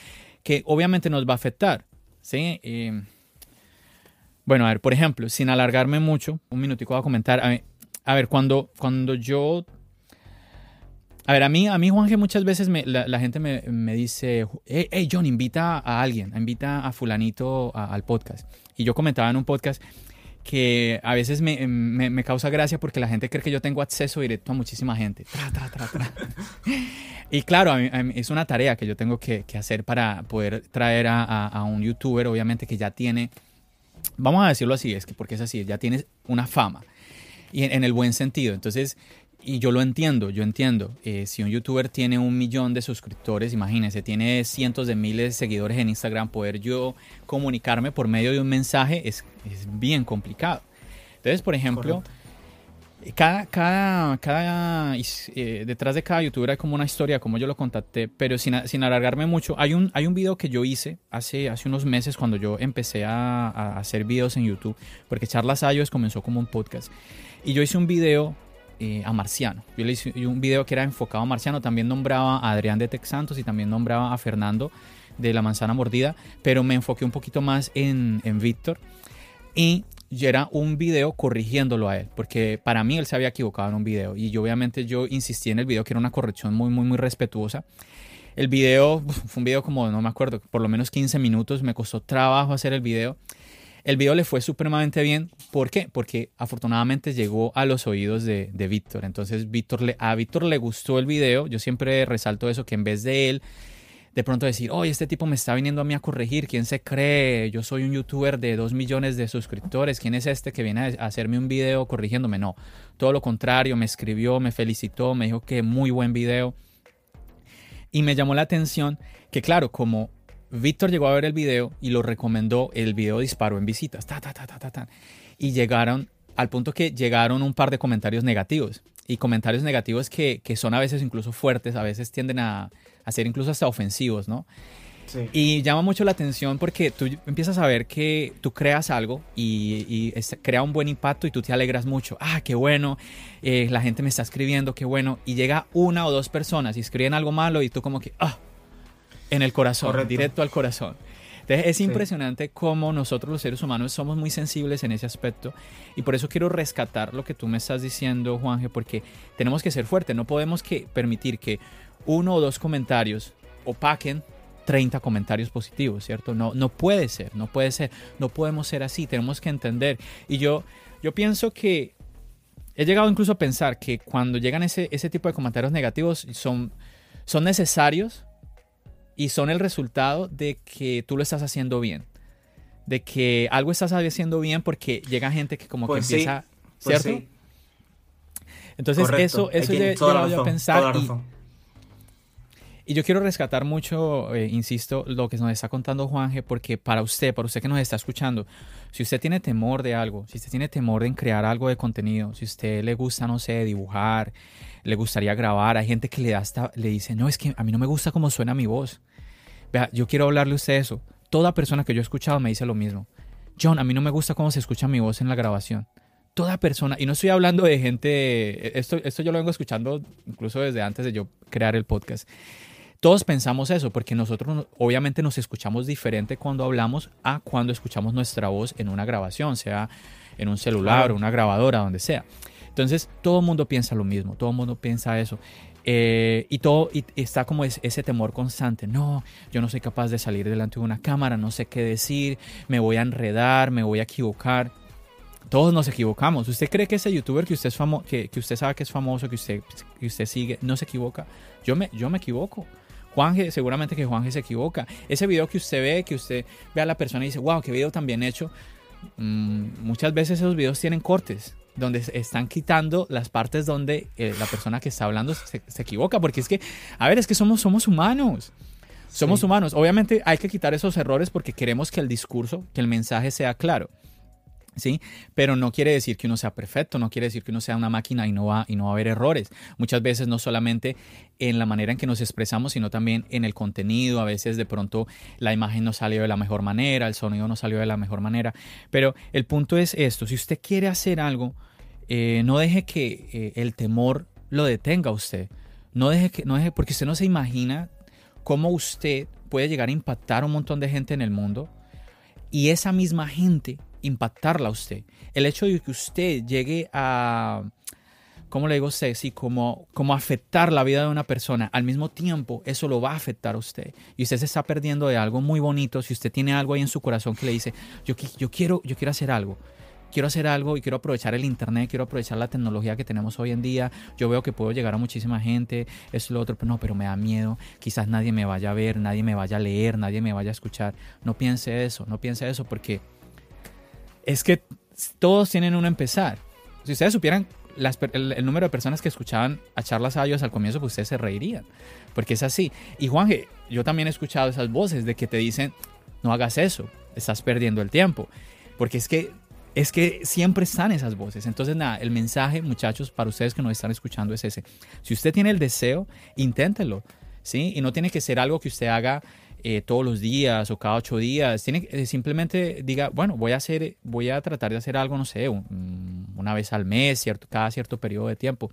que obviamente nos va a afectar. ¿sí? Bueno, a ver, por ejemplo, sin alargarme mucho, un minutico voy a comentar. A ver, cuando, cuando yo a ver, a mí, a mí Juanje, muchas veces la, gente me, dice, hey, John, invita a alguien, invita a fulanito al podcast. Y yo comentaba en un podcast que a veces me, causa gracia porque la gente cree que yo tengo acceso directo a muchísima gente. y claro, es una tarea que yo tengo que, hacer para poder traer a, un youtuber, obviamente, que ya tiene, vamos a decirlo así, es que porque es así, ya tiene una fama. Y en el buen sentido. Entonces, y yo lo entiendo, yo entiendo. Eh, si un youtuber tiene un millón de suscriptores, imagínense, tiene cientos de miles de seguidores en Instagram, poder yo comunicarme por medio de un mensaje es, es bien complicado. Entonces, por ejemplo, cada, cada, cada eh, detrás de cada youtuber hay como una historia, como yo lo contacté, pero sin, sin, alargarme mucho, hay un, hay un video que yo hice hace, hace unos meses cuando yo empecé a, a hacer videos en YouTube, porque Charlas Ayos comenzó como un podcast. Y yo hice un video eh, a Marciano. Yo le hice un video que era enfocado a Marciano, también nombraba a Adrián de Texantos y también nombraba a Fernando de La Manzana Mordida, pero me enfoqué un poquito más en, en Víctor. Y era un video corrigiéndolo a él, porque para mí él se había equivocado en un video y yo obviamente yo insistí en el video que era una corrección muy, muy, muy respetuosa. El video fue un video como, no me acuerdo, por lo menos 15 minutos, me costó trabajo hacer el video el video le fue supremamente bien. ¿Por qué? Porque afortunadamente llegó a los oídos de, Víctor. Entonces Víctor le, a Víctor le gustó el video. Yo siempre resalto eso, que en vez de él de pronto decir, oye, este tipo me está viniendo a mí a corregir, ¿quién se cree? Yo soy un youtuber de dos millones de suscriptores, ¿quién es este que viene a hacerme un video corrigiéndome? No, todo lo contrario, me escribió, me felicitó, me dijo que muy buen video. Y me llamó la atención que, claro, como Víctor llegó a ver el video y lo recomendó. El video disparó en visitas. Ta, ta, ta, y llegaron al punto que llegaron un par de comentarios negativos. Y comentarios negativos que, son a veces incluso fuertes, a veces tienden a, ser incluso hasta ofensivos, ¿no? Y llama mucho la atención porque tú empiezas a ver que tú creas algo y, crea un buen impacto y tú te alegras mucho. Ah, qué bueno, eh, la gente me está escribiendo, qué bueno. Y llega una o dos personas y escriben algo malo y tú como que, ah, en el corazón, directo al corazón. Entonces es impresionante cómo nosotros los seres humanos somos muy sensibles en ese aspecto y por eso quiero rescatar lo que tú me estás diciendo, Juanje, porque tenemos que ser fuertes, no podemos que permitir que uno o dos comentarios opaquen 30 comentarios positivos, ¿cierto? No, no puede ser, no puede ser, no podemos ser así, tenemos que entender. Y yo, yo pienso que he llegado incluso a pensar que cuando llegan ese, ese tipo de comentarios negativos son, son necesarios y son el resultado de que tú lo estás haciendo bien. De que algo estás haciendo bien porque llega gente que como que pues empieza, pues ¿cierto? Entonces eso, eso yo, a pensar y, yo quiero rescatar mucho, eh, insisto, lo que nos está contando Juanje, porque para usted, para usted que nos está escuchando, si usted tiene temor de algo, si usted tiene temor en crear algo de contenido, si usted le gusta, no sé, dibujar, le gustaría grabar, hay gente que le, da hasta, le dice, no, es que a mí no me gusta cómo suena mi voz. Vea, yo quiero hablarle a usted eso. Toda persona que yo he escuchado me dice lo mismo. John, a mí no me gusta cómo se escucha mi voz en la grabación. Toda persona, y no estoy hablando de gente, esto, esto yo lo vengo escuchando incluso desde antes de yo crear el podcast. Todos pensamos eso, porque nosotros obviamente nos escuchamos diferente cuando hablamos a cuando escuchamos nuestra voz en una grabación, sea en un celular o una grabadora, donde sea. Entonces, todo el mundo piensa lo mismo, todo el mundo piensa eso. Eh, y todo y está como ese temor constante. No, yo no soy capaz de salir delante de una cámara, no sé qué decir, me voy a enredar, me voy a equivocar. Todos nos equivocamos. ¿Usted cree que ese youtuber que usted, es famo que, que, usted sabe que es famoso, que usted, que usted sigue, no se equivoca? Yo me, yo me equivoco. Juanje, seguramente que Juanje se equivoca. Ese video que usted ve, que usted ve a la persona y dice, wow, qué video tan bien hecho. Mm, muchas veces esos videos tienen cortes donde están quitando las partes donde eh, la persona que está hablando se, equivoca, porque es que, a ver, es que somos, somos humanos. Somos humanos. Obviamente hay que quitar esos errores porque queremos que el discurso, que el mensaje sea claro. ¿sí? Pero no quiere decir que uno sea perfecto, no quiere decir que uno sea una máquina y no va, y no va a haber errores. Muchas veces no solamente en la manera en que nos expresamos, sino también en el contenido. A veces de pronto la imagen no salió de la mejor manera, el sonido no salió de la mejor manera. Pero el punto es esto, si usted quiere hacer algo, eh, no deje que eh, el temor lo detenga a usted. No deje que, no deje, porque usted no se imagina cómo usted puede llegar a impactar a un montón de gente en el mundo y esa misma gente impactarla a usted. El hecho de que usted llegue a, ¿cómo le digo usted? Como, como afectar la vida de una persona, al mismo tiempo eso lo va a afectar a usted. Y usted se está perdiendo de algo muy bonito si usted tiene algo ahí en su corazón que le dice, yo, quiero, yo quiero hacer algo quiero hacer algo y quiero aprovechar el internet, quiero aprovechar la tecnología que tenemos hoy en día. Yo veo que puedo llegar a muchísima gente, es lo otro, pero no, pero me da miedo. Quizás nadie me vaya a ver, nadie me vaya a leer, nadie me vaya a escuchar. No piense eso, no piense eso porque es que todos tienen un empezar. Si ustedes supieran el, número de personas que escuchaban a charlas a ellos al comienzo, pues ustedes se reirían. Porque es así. Y Juanje, yo también he escuchado esas voces de que te dicen, no hagas eso, estás perdiendo el tiempo. Porque es que, es que siempre están esas voces. Entonces, nada, el mensaje, muchachos, para ustedes que nos están escuchando es ese. Si usted tiene el deseo, inténtelo. ¿Sí? Y no tiene que ser algo que usted haga eh, todos los días o cada ocho días. Tiene, eh, simplemente diga, bueno, voy a hacer, voy a tratar de hacer algo, no sé, una vez al mes, cierto, cada cierto periodo de tiempo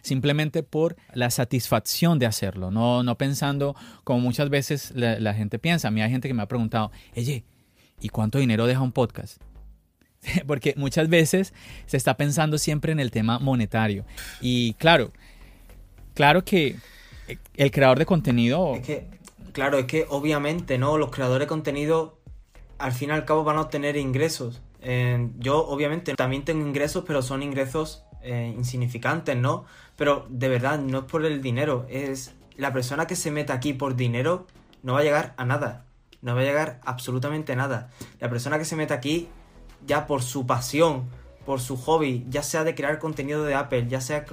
simplemente por la satisfacción de hacerlo, no, no pensando como muchas veces la, gente piensa. A mí hay gente que me ha preguntado, oye, ¿y cuánto dinero deja un podcast? Porque muchas veces se está pensando siempre en el tema monetario. Y claro, claro que el creador de contenido... Claro, es que obviamente, ¿no? Los creadores de contenido al fin y al cabo van a obtener ingresos. yo obviamente también tengo ingresos, pero son ingresos eh, insignificantes, ¿no? Pero de verdad, no es por el dinero, es la persona que se mete aquí por dinero no va a llegar a nada, no va a llegar absolutamente nada. La persona que se mete aquí ya por su pasión, por su hobby, ya sea de crear contenido de Apple, ya sea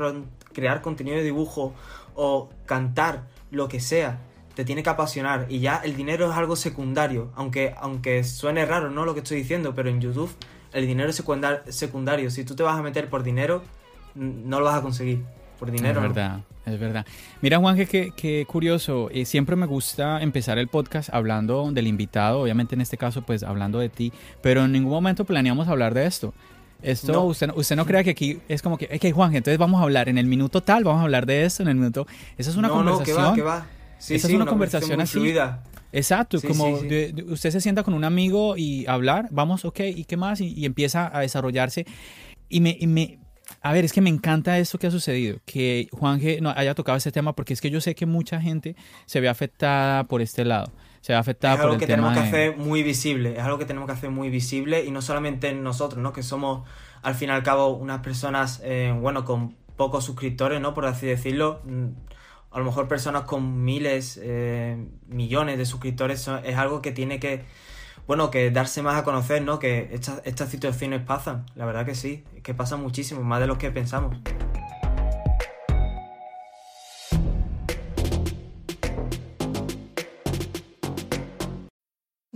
crear contenido de dibujo o cantar, lo que sea, te tiene que apasionar y ya el dinero es algo secundario, aunque, aunque suene raro, ¿no? Lo que estoy diciendo, pero en YouTube el dinero es secundario. Si tú te vas a meter por dinero, no lo vas a conseguir. Por dinero. Verdad, es verdad. Mira, Juan, que, que curioso. Eh, siempre me gusta empezar el podcast hablando del invitado, obviamente en este caso, pues hablando de ti, pero en ningún momento planeamos hablar de esto. Esto, usted, usted no crea que aquí es como que, ok, Juan, entonces vamos a hablar en el minuto tal, vamos a hablar de esto en el minuto. Esa es una conversación. No, que va, que va esa es una, conversación así. Fluida. Exacto, como usted se sienta con un amigo y hablar, vamos, ok, ¿y qué más? Y, empieza a desarrollarse. Y me, y me, a ver, es que me encanta esto que ha sucedido, que Juan G no haya tocado este tema, porque es que yo sé que mucha gente se ve afectada por este lado. Se ve afectada es algo que tenemos que hacer muy visible, es algo que tenemos que hacer muy visible y no solamente nosotros, ¿no? Que somos al fin y al cabo unas personas, eh, bueno, con pocos suscriptores, ¿no? Por así decirlo a lo mejor personas con miles, eh, millones de suscriptores, es algo que tiene que, bueno, que darse más a conocer, ¿no? Que estas, estas situaciones pasan, la verdad que sí, que pasan muchísimo, más de lo que pensamos.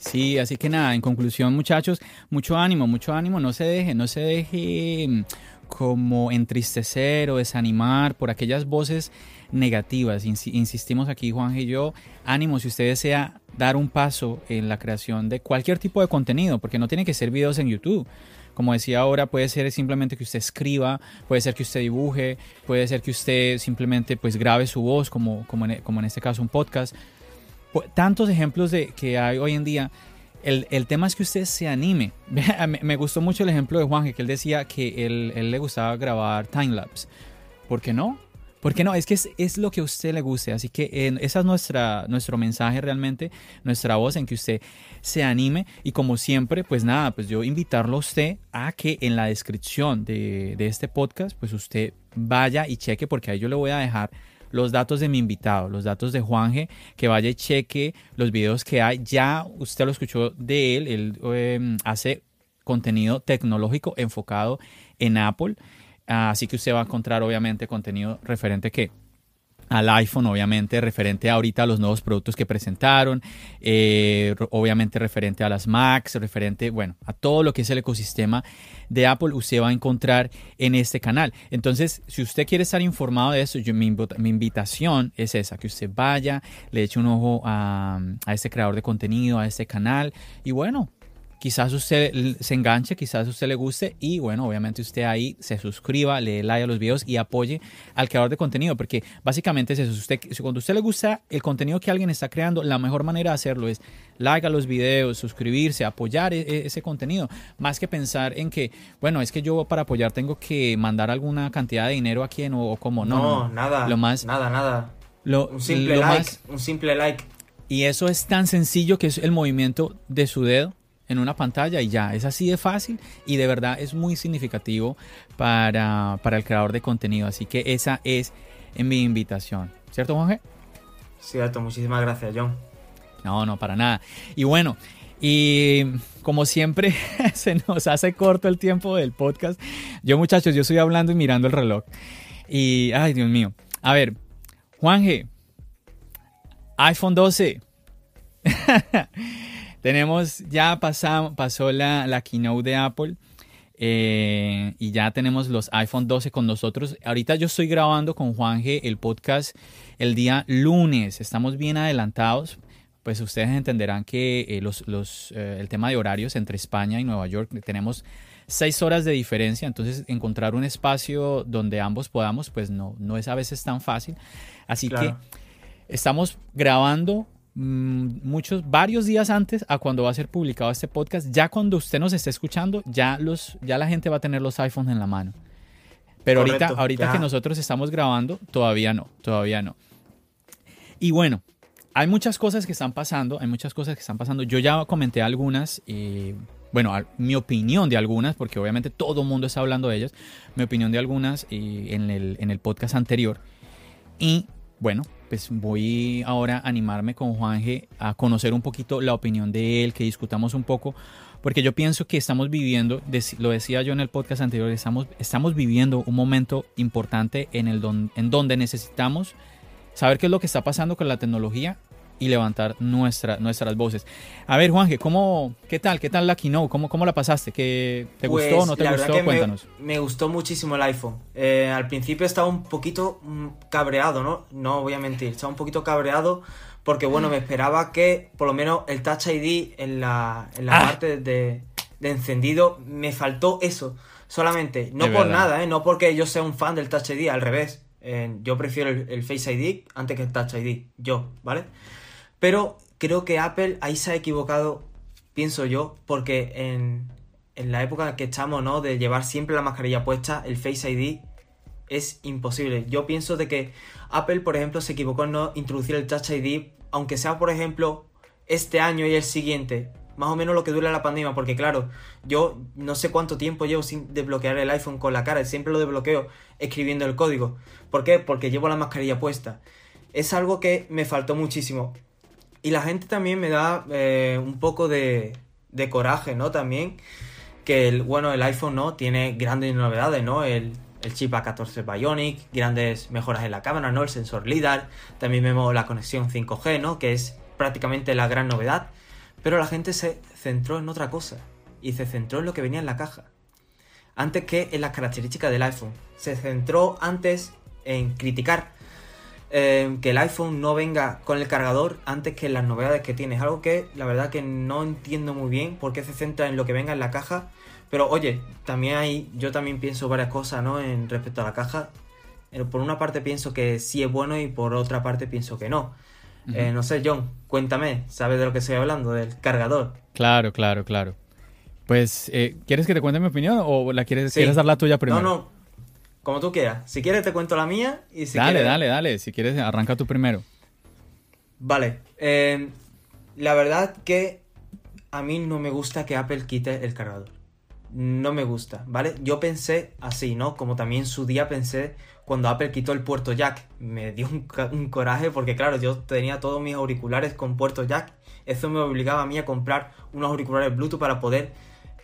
Sí, así que nada, en conclusión muchachos, mucho ánimo, mucho ánimo, no se deje, no se deje mm, como entristecer o desanimar por aquellas voces negativas. Insistimos aquí, Juan y yo, ánimo si usted desea dar un paso en la creación de cualquier tipo de contenido, porque no tiene que ser videos en YouTube. Como decía ahora, puede ser simplemente que usted escriba, puede ser que usted dibuje, puede ser que usted simplemente pues grabe su voz, como, como, en, como en este caso un podcast tantos ejemplos de que hay hoy en día. El, el, tema es que usted se anime. Me gustó mucho el ejemplo de Juan, que él decía que él, le gustaba grabar timelapse. ¿Por qué no? ¿Por qué no? Es que es, es, lo que a usted le guste. Así que eh, ese es nuestra, nuestro mensaje realmente, nuestra voz en que usted se anime. Y como siempre, pues nada, pues yo invitarlo a usted a que en la descripción de, de este podcast, pues usted vaya y cheque, porque ahí yo le voy a dejar los datos de mi invitado, los datos de Juanje, que vaya y cheque los videos que hay. Ya usted lo escuchó de él, él em, hace contenido tecnológico enfocado en Apple. Así que usted va a encontrar obviamente contenido referente que al iPhone, obviamente, referente ahorita a los nuevos productos que presentaron, eh, obviamente referente a las Macs, referente, bueno, a todo lo que es el ecosistema de Apple, usted va a encontrar en este canal. Entonces, si usted quiere estar informado de eso, mi, invitación es esa, que usted vaya, le eche un ojo a, a este creador de contenido, a este canal, y bueno, quizás usted se enganche, quizás usted le guste y bueno, obviamente usted ahí se suscriba, le dé like a los videos y apoye al creador de contenido, porque básicamente es eso, usted, cuando a usted le gusta el contenido que alguien está creando, la mejor manera de hacerlo es like a los videos, suscribirse, apoyar e, e, ese contenido, más que pensar en que, bueno, es que yo para apoyar tengo que mandar alguna cantidad de dinero a quien o, como, no, no, nada, lo más, nada, nada. Lo, un simple like, un simple like. Y eso es tan sencillo que es el movimiento de su dedo en una pantalla y ya, es así de fácil y de verdad es muy significativo para, el creador de contenido. Así que esa es mi invitación. ¿Cierto, Juanje? Cierto, muchísimas gracias, John. No, no, para nada. Y bueno, y como siempre se nos hace corto el tiempo del podcast. Yo muchachos, yo estoy hablando y mirando el reloj. Y, ay Dios mío. A ver, Juanje, iPhone 12. Tenemos, ya pasó, pasó la, la keynote de Apple. Eh, y ya tenemos los iPhone 12 con nosotros. Ahorita yo estoy grabando con Juan G el podcast el día lunes. Estamos bien adelantados. Pues ustedes entenderán que eh, los, los, eh, el tema de horarios entre España y Nueva York tenemos seis horas de diferencia. Entonces encontrar un espacio donde ambos podamos, pues no, no es a veces tan fácil. Así que estamos grabando muchos, varios días antes a cuando va a ser publicado este podcast. Ya cuando usted nos esté escuchando, ya, los, ya la gente va a tener los iPhones en la mano. Pero ahorita, ahorita que nosotros estamos grabando, todavía no, todavía no. Y bueno, hay muchas cosas que están pasando, hay muchas cosas que están pasando. Yo ya comenté algunas, y bueno, mi opinión de algunas, porque obviamente todo el mundo está hablando de ellas, mi opinión de algunas en, el, en el podcast anterior. Y bueno, pues voy ahora a animarme con Juanje a conocer un poquito la opinión de él, que discutamos un poco, porque yo pienso que estamos viviendo, lo decía yo en el podcast anterior, estamos, estamos viviendo un momento importante en, el en donde necesitamos saber qué es lo que está pasando con la tecnología y levantar nuestra, nuestras voces. A ver, Juanje, ¿cómo, ¿qué tal? ¿Qué tal la keynote? ¿Cómo, cómo la pasaste? ¿Qué, ¿Te gustó o pues, no te gustó? Cuéntanos. Me, gustó muchísimo el iPhone. Eh, al principio estaba un poquito mm, cabreado, ¿no? No voy a mentir, estaba un poquito cabreado porque, bueno, me esperaba que por lo menos el Touch ID en la, en la ah. parte de, de, encendido me faltó eso. Solamente, no por nada, ¿eh? No porque yo sea un fan del Touch ID, al revés. Eh, yo prefiero el, el Face ID antes que el Touch ID, yo, ¿vale? Pero creo que Apple ahí se ha equivocado, pienso yo, porque en, la época en que estamos, ¿no? De llevar siempre la mascarilla puesta, el Face ID es imposible. Yo pienso de que Apple, por ejemplo, se equivocó en no introducir el Touch ID, aunque sea, por ejemplo, este año y el siguiente. Más o menos lo que dura la pandemia, porque claro, yo no sé cuánto tiempo llevo sin desbloquear el iPhone con la cara, siempre lo desbloqueo escribiendo el código. ¿Por qué? Porque llevo la mascarilla puesta. Es algo que me faltó muchísimo. Y la gente también me da eh, un poco de, de, coraje, ¿no? También que el, bueno, el iPhone, ¿no? Tiene grandes novedades, ¿no? El, el chip A14 Bionic, grandes mejoras en la cámara, ¿no? El sensor LIDAR, también vemos la conexión 5G, ¿no? Que es prácticamente la gran novedad. Pero la gente se centró en otra cosa y se centró en lo que venía en la caja. Antes que en las características del iPhone. Se centró antes en criticar eh, que el iPhone no venga con el cargador antes que las novedades que tiene. Es algo que la verdad que no entiendo muy bien por qué se centra en lo que venga en la caja. Pero oye, también hay, yo también pienso varias cosas, ¿no? En respecto a la caja. Pero por una parte pienso que sí es bueno y por otra parte pienso que no. Eh, no sé, John, cuéntame, ¿sabes de lo que estoy hablando? Del cargador. Claro, claro, claro. Pues, eh, ¿quieres que te cuente mi opinión o la quieres, quieres dar la tuya primero? No, no, como tú quieras. Si quieres te cuento la mía y si Dale, dale, dale. Si quieres arranca tú primero. Vale. Eh, la verdad que a mí no me gusta que Apple quite el cargador. No me gusta, ¿vale? Yo pensé así, ¿no? Como también su día pensé cuando Apple quitó el puerto jack. Me dio un, coraje porque, claro, yo tenía todos mis auriculares con puerto jack. Eso me obligaba a mí a comprar unos auriculares Bluetooth para poder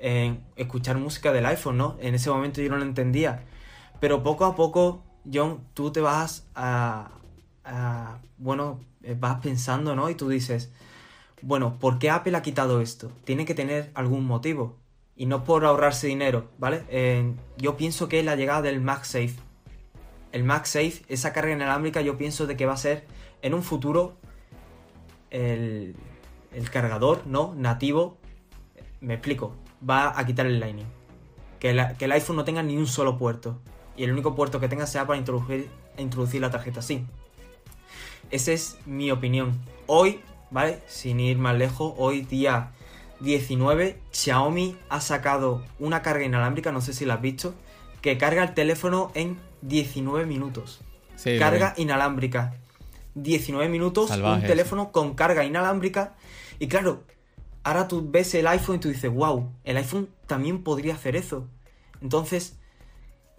eh, escuchar música del iPhone, ¿no? En ese momento yo no lo entendía. Pero poco a poco, John, tú te vas a, bueno, eh, vas pensando, ¿no? Y tú dices, bueno, ¿por qué Apple ha quitado esto? Tiene que tener algún motivo. Y no por ahorrarse dinero, ¿vale? Eh, yo pienso que la llegada del MagSafe. El MagSafe, esa carga inalámbrica, yo pienso de que va a ser en un futuro el, el cargador, ¿no? Nativo. Me explico. Va a quitar el Lightning. Que, que el iPhone no tenga ni un solo puerto. Y el único puerto que tenga sea para introducir, introducir la tarjeta SIM. Esa es mi opinión. Hoy, ¿vale? Sin ir más lejos, hoy día 19, Xiaomi ha sacado una carga inalámbrica, no sé si la has visto, que carga el teléfono en 19 minutos. carga inalámbrica. 19 minutos, un teléfono con carga inalámbrica. Y claro, ahora tú ves el iPhone y tú dices, wow, el iPhone también podría hacer eso. Entonces,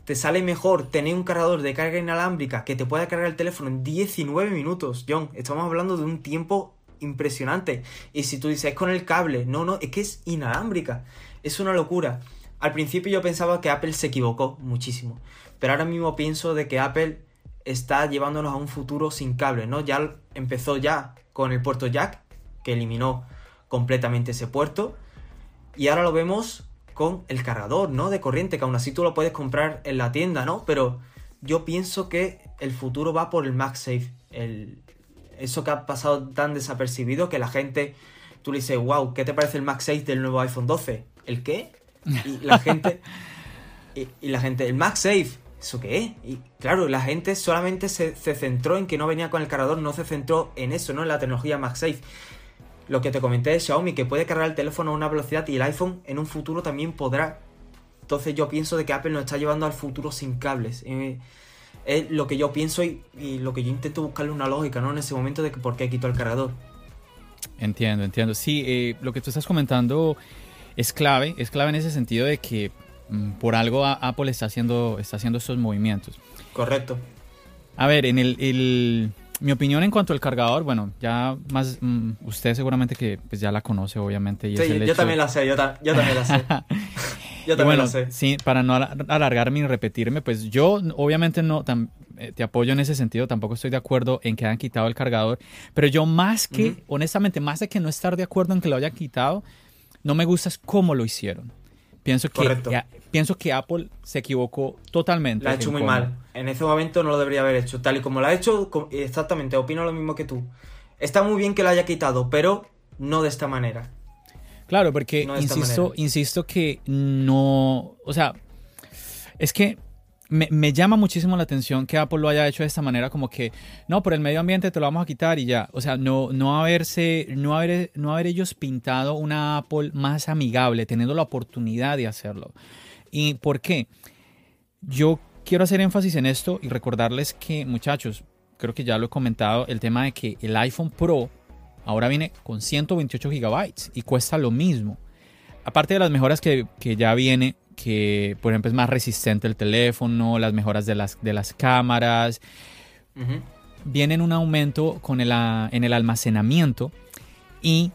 te sale mejor tener un cargador de carga inalámbrica que te pueda cargar el teléfono en 19 minutos, John. Estamos hablando de un tiempo impresionante. Y si tú dices, es con el cable, no, no, es que es inalámbrica. Es una locura. Al principio yo pensaba que Apple se equivocó muchísimo. Pero ahora mismo pienso de que Apple está llevándonos a un futuro sin cable, ¿no? Ya empezó ya con el puerto jack, que eliminó completamente ese puerto. Y ahora lo vemos con el cargador, ¿no? De corriente, que aún así tú lo puedes comprar en la tienda, ¿no? Pero yo pienso que el futuro va por el MagSafe. El, eso que ha pasado tan desapercibido que la gente, tú le dices, wow, ¿qué te parece el MagSafe del nuevo iPhone 12? ¿El qué? Y la gente, y, la gente, el MagSafe, ¿eso qué es? Y claro, la gente solamente se, se centró en que no venía con el cargador, no se centró en eso, ¿no? En la tecnología MagSafe lo que te comenté de Xiaomi, que puede cargar el teléfono a una velocidad y el iPhone en un futuro también podrá. Entonces yo pienso de que Apple nos está llevando al futuro sin cables. Eh, es lo que yo pienso y, lo que yo intento buscarle una lógica, ¿no? En ese momento de que por qué quitó el cargador. Entiendo, entiendo. Sí, eh, lo que tú estás comentando es clave, es clave en ese sentido de que mm, por algo Apple está haciendo, está haciendo estos movimientos. Correcto. A ver, en el mi opinión en cuanto al cargador, bueno, ya más mm, usted seguramente que pues ya la conoce, obviamente. Y sí, yo también la sé, yo, también la sé. yo también la sé. Sí, para no alargarme y repetirme, pues yo obviamente no eh, te apoyo en ese sentido, tampoco estoy de acuerdo en que hayan quitado el cargador, pero yo más que, honestamente, más de que no estar de acuerdo en que lo hayan quitado, no me gusta es cómo lo hicieron. Pienso que, pienso que Apple se equivocó totalmente. La ha hecho muy mal. En ese momento no lo debería haber hecho. Tal y como lo ha hecho, exactamente, opino lo mismo que tú. Está muy bien que lo haya quitado, pero no de esta manera. Claro, porque insisto, insisto que no. O sea, es que me, llama muchísimo la atención que Apple lo haya hecho de esta manera, como que, no, por el medio ambiente te lo vamos a quitar y ya. O sea, no, no, haberse, no, haber, no haber ellos pintado una Apple más amigable, teniendo la oportunidad de hacerlo. ¿Y por qué? Yo quiero hacer énfasis en esto y recordarles que, muchachos, creo que ya lo he comentado, el tema de que el iPhone Pro ahora viene con 128 gigabytes y cuesta lo mismo. Aparte de las mejoras que, que ya viene, que por ejemplo es más resistente el teléfono, las mejoras de las, de las cámaras. Viene un aumento con el, en el almacenamiento y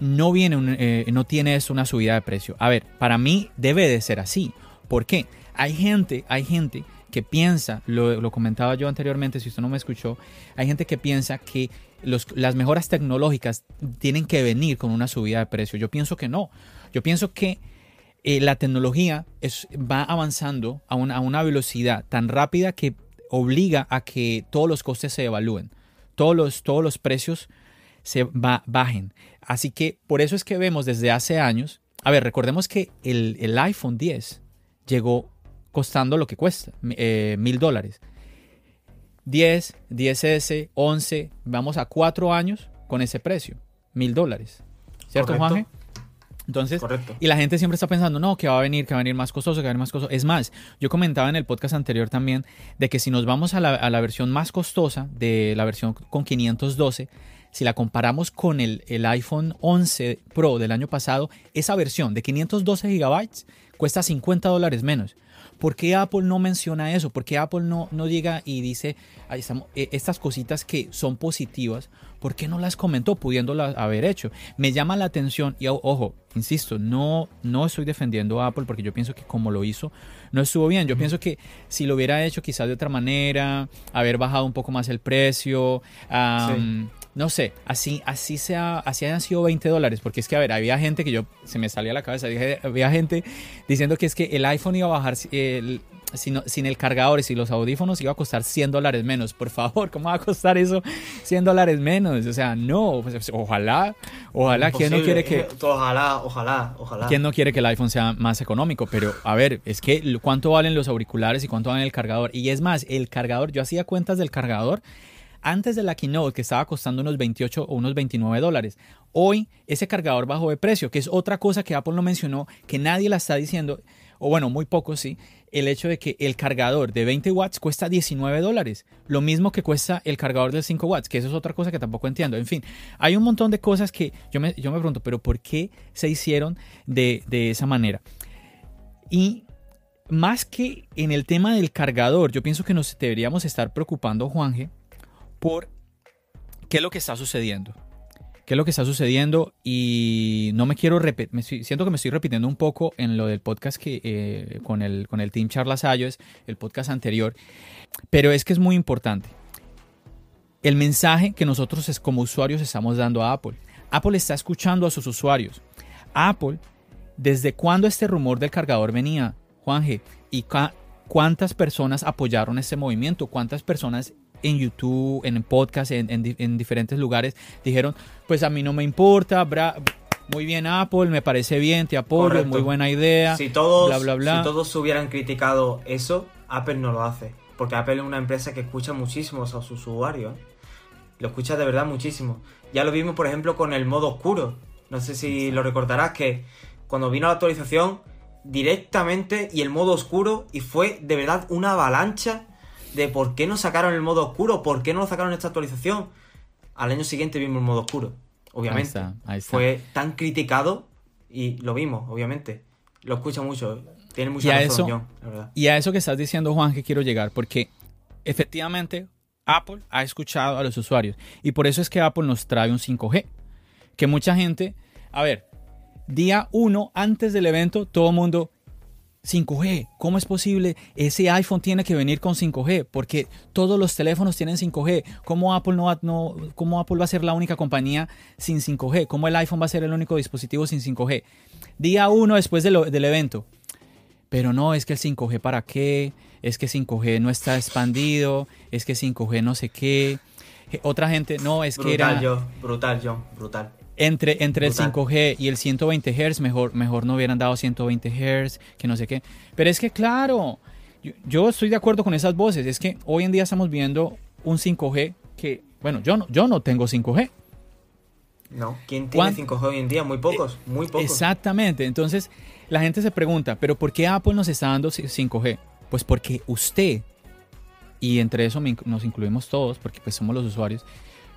no, viene eh, no tiene eso una subida de precio. A ver, para mí debe de ser así. ¿Por qué? Hay gente, hay gente que piensa, lo, lo, comentaba yo anteriormente, si usted no me escuchó, hay gente que piensa que los, las mejoras tecnológicas tienen que venir con una subida de precio. Yo pienso que no. Yo pienso que eh, la tecnología es, va avanzando a una, a una, velocidad tan rápida que obliga a que todos los costes se evalúen, todos los, todos los precios se bajen. Así que por eso es que vemos desde hace años, a ver, recordemos que el, el iPhone 10 llegó costando lo que cuesta, eh, mil dólares. 10, 10S, 11, vamos a cuatro años con ese precio, mil dólares. ¿Cierto, Juanje? Entonces, y la gente siempre está pensando, no, que va a venir, que va a venir más costoso, que va a venir más costoso. Es más, yo comentaba en el podcast anterior también de que si nos vamos a la, a la versión más costosa, de la versión con 512, si la comparamos con el, el, iPhone 11 Pro del año pasado, esa versión de 512 GB cuesta 50 dólares menos. ¿Por qué Apple no menciona eso? ¿Por qué Apple no, no llega y dice ahí estamos, eh, estas cositas que son positivas? ¿Por qué no las comentó pudiéndolas haber hecho? Me llama la atención y ojo, insisto, no, no estoy defendiendo a Apple porque yo pienso que como lo hizo no estuvo bien. Yo pienso que si lo hubiera hecho quizás de otra manera, haber bajado un poco más el precio, no sé, así, así sea, así hayan sido 20 dólares, porque es que, a ver, había gente que yo, se me salía a la cabeza, había gente diciendo que es que el iPhone iba a bajar, el, sin, el cargador y sin los audífonos iba a costar 100 dólares menos. Por favor, ¿cómo va a costar eso 100 dólares menos? O sea, no, pues, ojalá, ojalá, ¿quién no quiere que... Ojalá, ojalá, ojalá. ¿Quién no quiere que el iPhone sea más económico? Pero, a ver, es que cuánto valen los auriculares y cuánto vale el cargador. Y es más, el cargador, yo hacía cuentas del cargador antes de la keynote que estaba costando unos 28 o unos 29 dólares. Hoy ese cargador bajó de precio, que es otra cosa que Apple no mencionó, que nadie la está diciendo, o bueno, muy poco sí, el hecho de que el cargador de 20 watts cuesta 19 dólares, lo mismo que cuesta el cargador de 5 watts, que eso es otra cosa que tampoco entiendo. En fin, hay un montón de cosas que yo me, yo me pregunto, pero ¿por qué se hicieron de, de esa manera? Y más que en el tema del cargador, yo pienso que nos deberíamos estar preocupando, Juanje, por qué es lo que está sucediendo qué es lo que está sucediendo y no me quiero repetir, siento que me estoy repitiendo un poco en lo del podcast que eh, con, el, con el Team Charlas iOS, el podcast anterior, pero es que es muy importante. El mensaje que nosotros como usuarios estamos dando a Apple. Apple está escuchando a sus usuarios. Apple, ¿desde cuándo este rumor del cargador venía, Juanje? ¿Y cuántas personas apoyaron este movimiento? ¿Cuántas personas en YouTube, en podcast, en, diferentes lugares, dijeron, pues a mí no me importa, muy bien Apple, me parece bien, te apoyo, muy buena idea, si todos, bla, bla, bla. Si todos hubieran criticado eso, Apple no lo hace, porque Apple es una empresa que escucha muchísimo a sus usuarios, lo escucha de verdad muchísimo. Ya lo vimos, por ejemplo, con el modo oscuro, no sé si lo recordarás, que cuando vino la actualización, directamente y el modo oscuro, y fue de verdad una avalancha de por qué no sacaron el modo oscuro, por qué no lo sacaron en esta actualización. Al año siguiente vimos el modo oscuro, obviamente. Fue tan criticado y lo vimos, obviamente. Lo escucha mucho, tiene mucha razón, eso, la verdad. Y a eso que estás diciendo, Juan, que quiero llegar, porque efectivamente Apple ha escuchado a los usuarios y por eso es que Apple nos trae un 5G. Que mucha gente, a ver, día uno antes del evento, todo el mundo, 5G, ¿cómo es posible? Ese iPhone tiene que venir con 5G porque todos los teléfonos tienen 5G. ¿Cómo Apple, no va, no, ¿Cómo Apple va a ser la única compañía sin 5G? ¿Cómo el iPhone va a ser el único dispositivo sin 5G? Día uno después del evento. Pero no, es que el 5G para qué? Es que 5G no está expandido, es que 5G no sé qué. Otra gente, no, es que era... Yo, brutal, John, brutal. Entre, entre el 5G y el 120 Hz, mejor, mejor no hubieran dado 120 Hz, que no sé qué. Pero es que claro, yo, estoy de acuerdo con esas voces. Es que hoy en día estamos viendo un 5G que, bueno, yo no, yo no tengo 5G. No, ¿quién tiene 5G hoy en día? Muy pocos, muy pocos. Exactamente. Entonces, la gente se pregunta, ¿pero por qué Apple nos está dando 5G? Pues porque usted, y entre eso nos incluimos todos, porque pues somos los usuarios,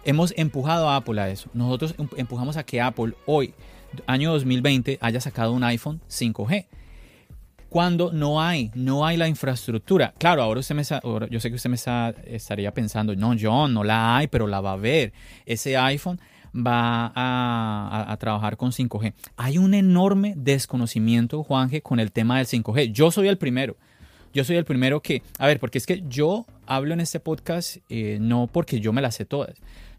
hemos empujado a Apple a eso. Nosotros em, empujamos a que Apple hoy, año 2020, haya sacado un iPhone 5G. Cuando no hay, no hay la infraestructura. Claro, ahora usted me yo sé que usted me estaría pensando, no, John, no la hay, pero la va a ver. Ese iPhone va a, a, trabajar con 5G. Hay un enorme desconocimiento, Juanje, con el tema del 5G. Yo soy el primero. Yo soy el primero que, a ver, porque es que yo hablo en este podcast eh, no porque yo me las sé todas.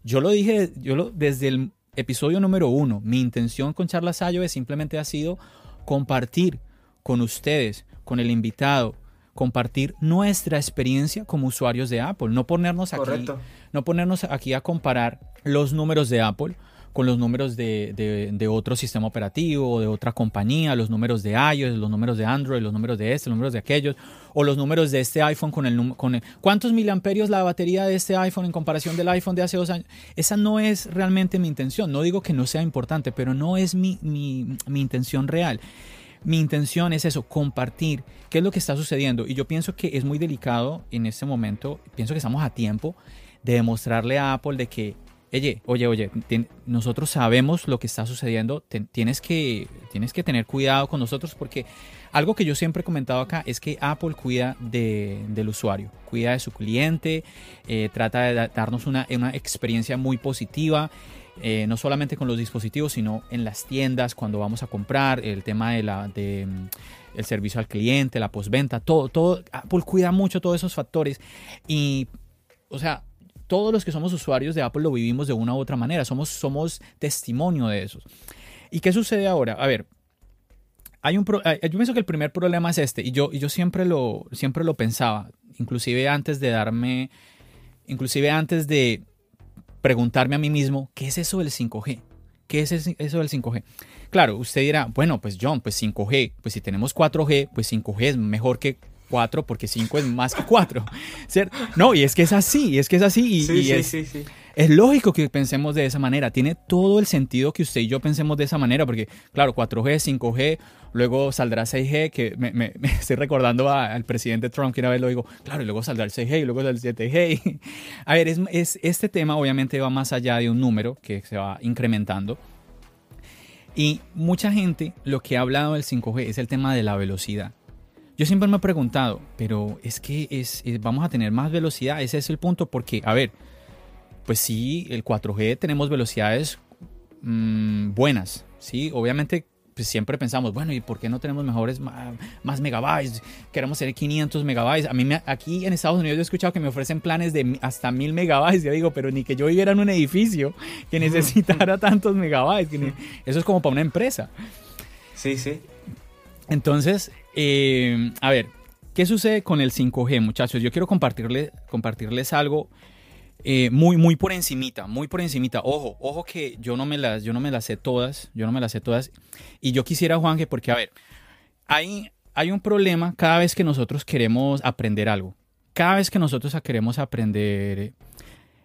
Yo lo dije yo lo, desde el episodio número uno. Mi intención con Charlas es simplemente ha sido compartir con ustedes, con el invitado, compartir nuestra experiencia como usuarios de Apple. No ponernos aquí, no ponernos aquí a comparar los números de Apple con los números de, otro sistema operativo o de otra compañía, los números de iOS, los números de Android, los números de este, los números de aquellos, o los números de este iPhone con el, con ¿Cuántos miliamperios la batería de este iPhone en comparación del iPhone de hace dos años? Esa no es realmente mi intención. No digo que no sea importante, pero no es mi, mi, mi intención real. Mi intención es eso, compartir qué es lo que está sucediendo. Y yo pienso que es muy delicado en este momento, pienso que estamos a tiempo de demostrarle a Apple de que oye, oye, oye, nosotros sabemos lo que está sucediendo, tienes, que, tienes que tener cuidado con nosotros porque algo que yo siempre he comentado acá es que Apple cuida del usuario, cuida de su cliente, eh, trata de darnos una, una experiencia muy positiva. Eh, no solamente con los dispositivos, sino en las tiendas, cuando vamos a comprar, el tema de la, de, mm, el servicio al cliente, la postventa, todo, todo, Apple cuida mucho todos esos factores y, o sea, todos los que somos usuarios de Apple lo vivimos de una u otra manera, somos, somos testimonio de eso. ¿Y qué sucede ahora? A ver, hay un yo pienso que el primer problema es este, y yo, y yo siempre, lo, siempre lo pensaba, inclusive antes de darme, inclusive antes de preguntarme a mí mismo, ¿qué es eso del 5G? ¿Qué es eso del 5G? Claro, usted dirá, bueno, pues John, pues 5G, pues si tenemos 4G, pues 5G es mejor que 4 porque 5 es más que 4. No, y es que es así, es que es así. Y, sí, sí, es, sí, es lógico que pensemos de esa manera. Tiene todo el sentido que usted y yo pensemos de esa manera, porque claro, 4G, 5G, luego saldrá 6G, que me, estoy recordando al presidente Trump que una vez lo digo, claro, y luego saldrá el 6G y luego saldrá el 7G. A ver, es, es, este tema obviamente va más allá de un número que se va incrementando. Y mucha gente lo que ha hablado del 5G es el tema de la velocidad. Yo siempre me he preguntado, pero es que es, vamos a tener más velocidad, ese es el punto, porque, a ver, pues sí, el 4G tenemos velocidades mm, buenas, ¿sí? Obviamente pues siempre pensamos, bueno, ¿y por qué no tenemos mejores, más, megabytes? Queremos tener 500 megabytes. A mí me, aquí en Estados Unidos he escuchado que me ofrecen planes de hasta 1000 megabytes. Yo digo, pero ni que yo viviera en un edificio que necesitara tantos megabytes. eso es como para una empresa. Sí, sí. Entonces, eh, a ver, ¿qué sucede con el 5G, muchachos? Yo quiero compartirles, algo eh, muy, muy por encimita, muy por encimita. Ojo, ojo que yo no me las, yo no me las sé todas, yo no me las sé todas. Y yo quisiera, Juanje, porque, a ver, hay, hay un problema cada vez que nosotros queremos aprender algo. Cada vez que nosotros queremos aprender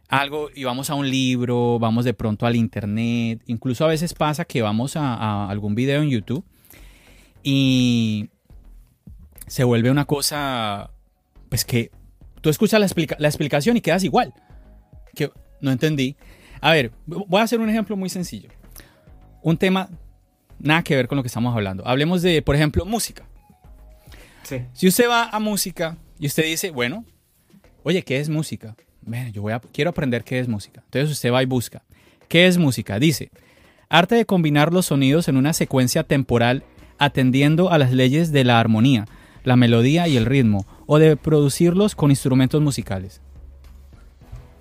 algo y vamos a un libro, vamos de pronto al internet, incluso a veces pasa que vamos a, a algún video en YouTube y se vuelve una cosa, pues que tú escuchas la, la explicación y quedas igual. Que no entendí. A ver, voy a hacer un ejemplo muy sencillo. Un tema nada que ver con lo que estamos hablando. Hablemos de, por ejemplo, música. Sí. Si usted va a música y usted dice, bueno, oye, ¿qué es música? Bueno, yo voy a, quiero aprender qué es música. Entonces usted va y busca. ¿Qué es música? Dice, arte de combinar los sonidos en una secuencia temporal atendiendo a las leyes de la armonía, la melodía y el ritmo, o de producirlos con instrumentos musicales.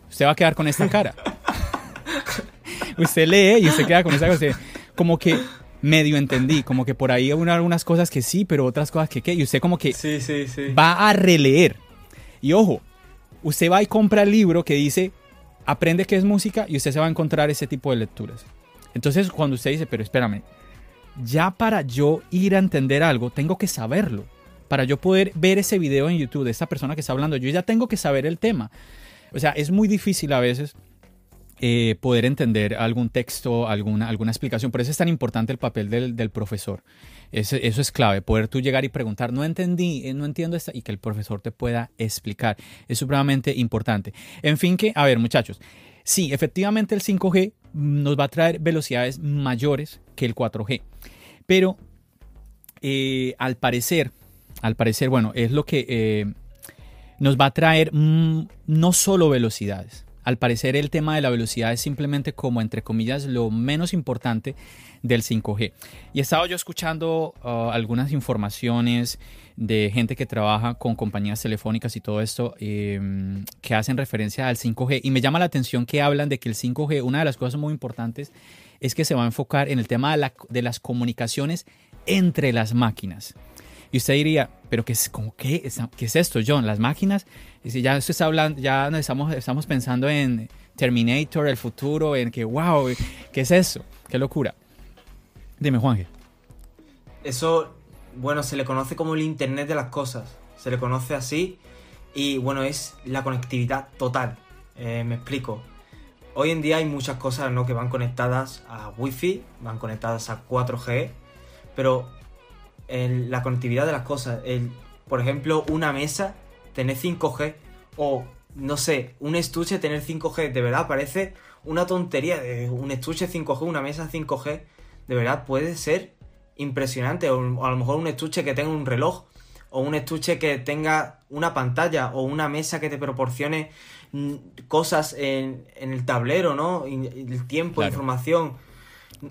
Usted va a quedar con esta cara. usted lee y usted queda con esa cosa. Como que medio entendí, como que por ahí hubo algunas cosas que sí, pero otras cosas que qué. Y usted como que va a releer. Y ojo, usted va y compra el libro que dice aprende qué es música y usted se va a encontrar ese tipo de lecturas. Entonces cuando usted dice, pero espérame, ya para yo ir a entender algo, tengo que saberlo. Para yo poder ver ese video en YouTube de esta persona que está hablando, yo ya tengo que saber el tema. O sea, es muy difícil a veces eh, poder entender algún texto, alguna, alguna explicación. Por eso es tan importante el papel del, profesor. Eso, eso, es clave, poder tú llegar y preguntar, no entendí, eh, no entiendo esta, y que el profesor te pueda explicar. Es supremamente importante. En fin, que, a ver, muchachos, sí, efectivamente el 5G nos va a traer velocidades mayores que el 4G. Pero eh, al parecer, al parecer, bueno, es lo que eh, nos va a traer mm, no solo velocidades. Al parecer el tema de la velocidad es simplemente como, entre comillas, lo menos importante del 5G. Y he estado yo escuchando uh, algunas informaciones de gente que trabaja con compañías telefónicas y todo esto em, que hacen referencia al 5G. Y me llama la atención que hablan de que el 5G, una de las cosas muy importantes es que se va a enfocar en el tema de, las comunicaciones entre las máquinas. Y usted diría, pero ¿qué es, como, qué, qué es esto, John? Las máquinas, y ya está hablando, ya estamos, estamos pensando en Terminator, el futuro, en que, wow, ¿qué es eso? Qué locura. Dime, Juanje. Eso, bueno, se le conoce como el Internet de las cosas. Se le conoce así. Y bueno, es la conectividad total. Eh, me explico. Hoy en día hay muchas cosas ¿no? que van conectadas a Wi-Fi, van conectadas a 4G, pero la conectividad de las cosas, el, por ejemplo, una mesa tener 5G o no sé, un estuche tener 5G, de verdad parece una tontería de un estuche 5G, una mesa 5G, de verdad puede ser impresionante. O, a lo mejor un estuche que tenga un reloj, o un estuche que tenga una pantalla, o una mesa que te proporcione mm, cosas en, el tablero, ¿no? El tiempo, información,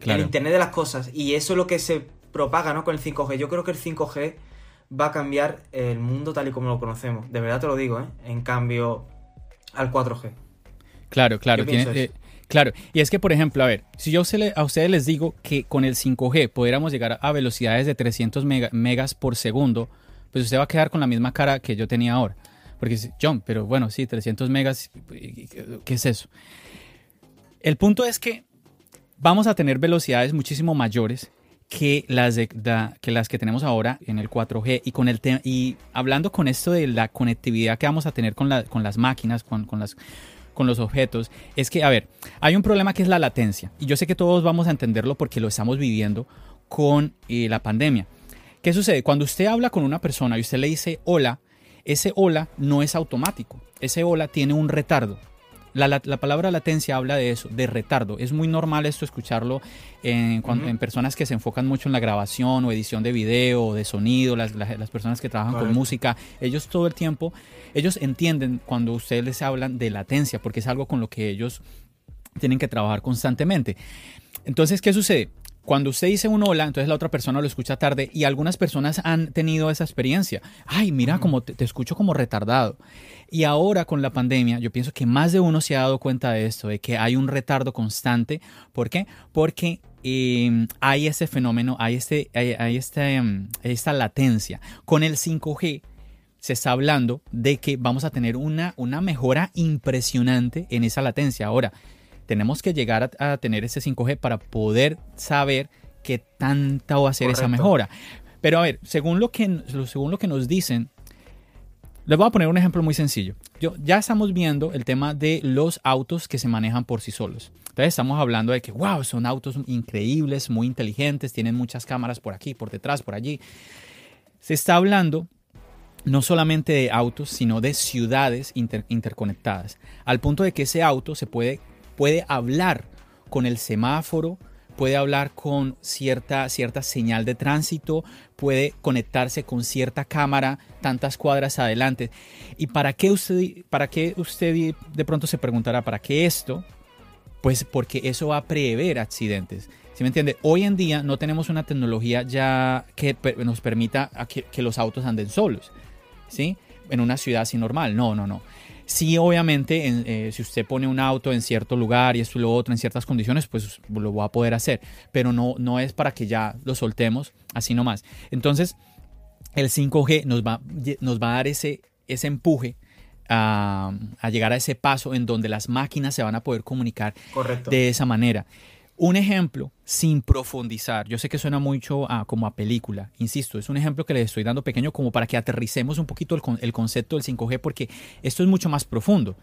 el Internet de las cosas. Y eso es lo que se propaga, ¿no? Con el 5G. Yo creo que el 5G va a cambiar el mundo tal y como lo conocemos. De verdad te lo digo, ¿eh? En cambio al 4G. Claro, claro. Eh, claro, y es que, por ejemplo, a ver, si yo a ustedes les digo que con el 5G pudiéramos llegar a velocidades de 300 megas por segundo, pues usted va a quedar con la misma cara que yo tenía ahora. Porque, John, pero bueno, sí, 300 megas, ¿qué es eso? El punto es que vamos a tener velocidades muchísimo mayores que las, que tenemos ahora en el 4G y con el y hablando con esto de la conectividad que vamos a tener con, con las máquinas, con, con, las, con los objetos, es que, a ver, hay un problema que es la latencia y yo sé que todos vamos a entenderlo porque lo estamos viviendo con eh, la pandemia. ¿Qué sucede? Cuando usted habla con una persona y usted le dice hola, ese hola no es automático, ese hola tiene un retardo. La, palabra latencia habla de eso, de retardo. Es muy normal esto escucharlo en, en, personas que se enfocan mucho en la grabación o edición de video o de sonido, las, personas que trabajan con música. Ellos todo el tiempo, ellos entienden cuando ustedes les hablan de latencia, porque es algo con lo que ellos tienen que trabajar constantemente. Entonces, ¿qué sucede? Cuando usted dice un hola, entonces la otra persona lo escucha tarde y algunas personas han tenido esa experiencia. Ay, mira, como te, escucho como retardado. Y ahora con la pandemia, yo pienso que más de uno se ha dado cuenta de esto, de que hay un retardo constante. ¿Por qué? Porque em, hay ese fenómeno, hay, este, hay, este, em, esta latencia. Con el 5G se está hablando de que vamos a tener una, una mejora impresionante en esa latencia. Ahora, tenemos que llegar a, tener ese 5G para poder saber qué tanta va a ser esa mejora. Pero a ver, según lo, que, según lo que nos dicen, les voy a poner un ejemplo muy sencillo. Yo, ya estamos viendo el tema de los autos que se manejan por sí solos. Entonces estamos hablando de que, wow, son autos increíbles, muy inteligentes, tienen muchas cámaras por aquí, por detrás, por allí. Se está hablando no solamente de autos, sino de ciudades interconectadas, al punto de que ese auto se puede puede hablar con el semáforo, puede hablar con cierta, cierta señal de tránsito, puede conectarse con cierta cámara tantas cuadras adelante. ¿Y para qué usted, para qué usted de pronto se preguntará, ¿para qué esto? Pues porque eso va a prever accidentes. ¿Sí me entiende? Hoy en día no tenemos una tecnología ya que nos permita que, que los autos anden solos, ¿sí? En una ciudad así normal. No, no, no. Sí, obviamente, eh, si usted pone un auto en cierto lugar y esto y lo otro en ciertas condiciones, pues lo va a poder hacer. Pero no, no es para que ya lo soltemos así nomás. Entonces, el 5G nos va, nos va a dar ese, ese empuje a, a, llegar a ese paso en donde las máquinas se van a poder comunicar de esa manera. Un ejemplo sin profundizar. Yo sé que suena mucho como a película. Insisto, es un ejemplo que les estoy dando pequeño como para que aterricemos un poquito el, el concepto del 5G porque esto es mucho más profundo.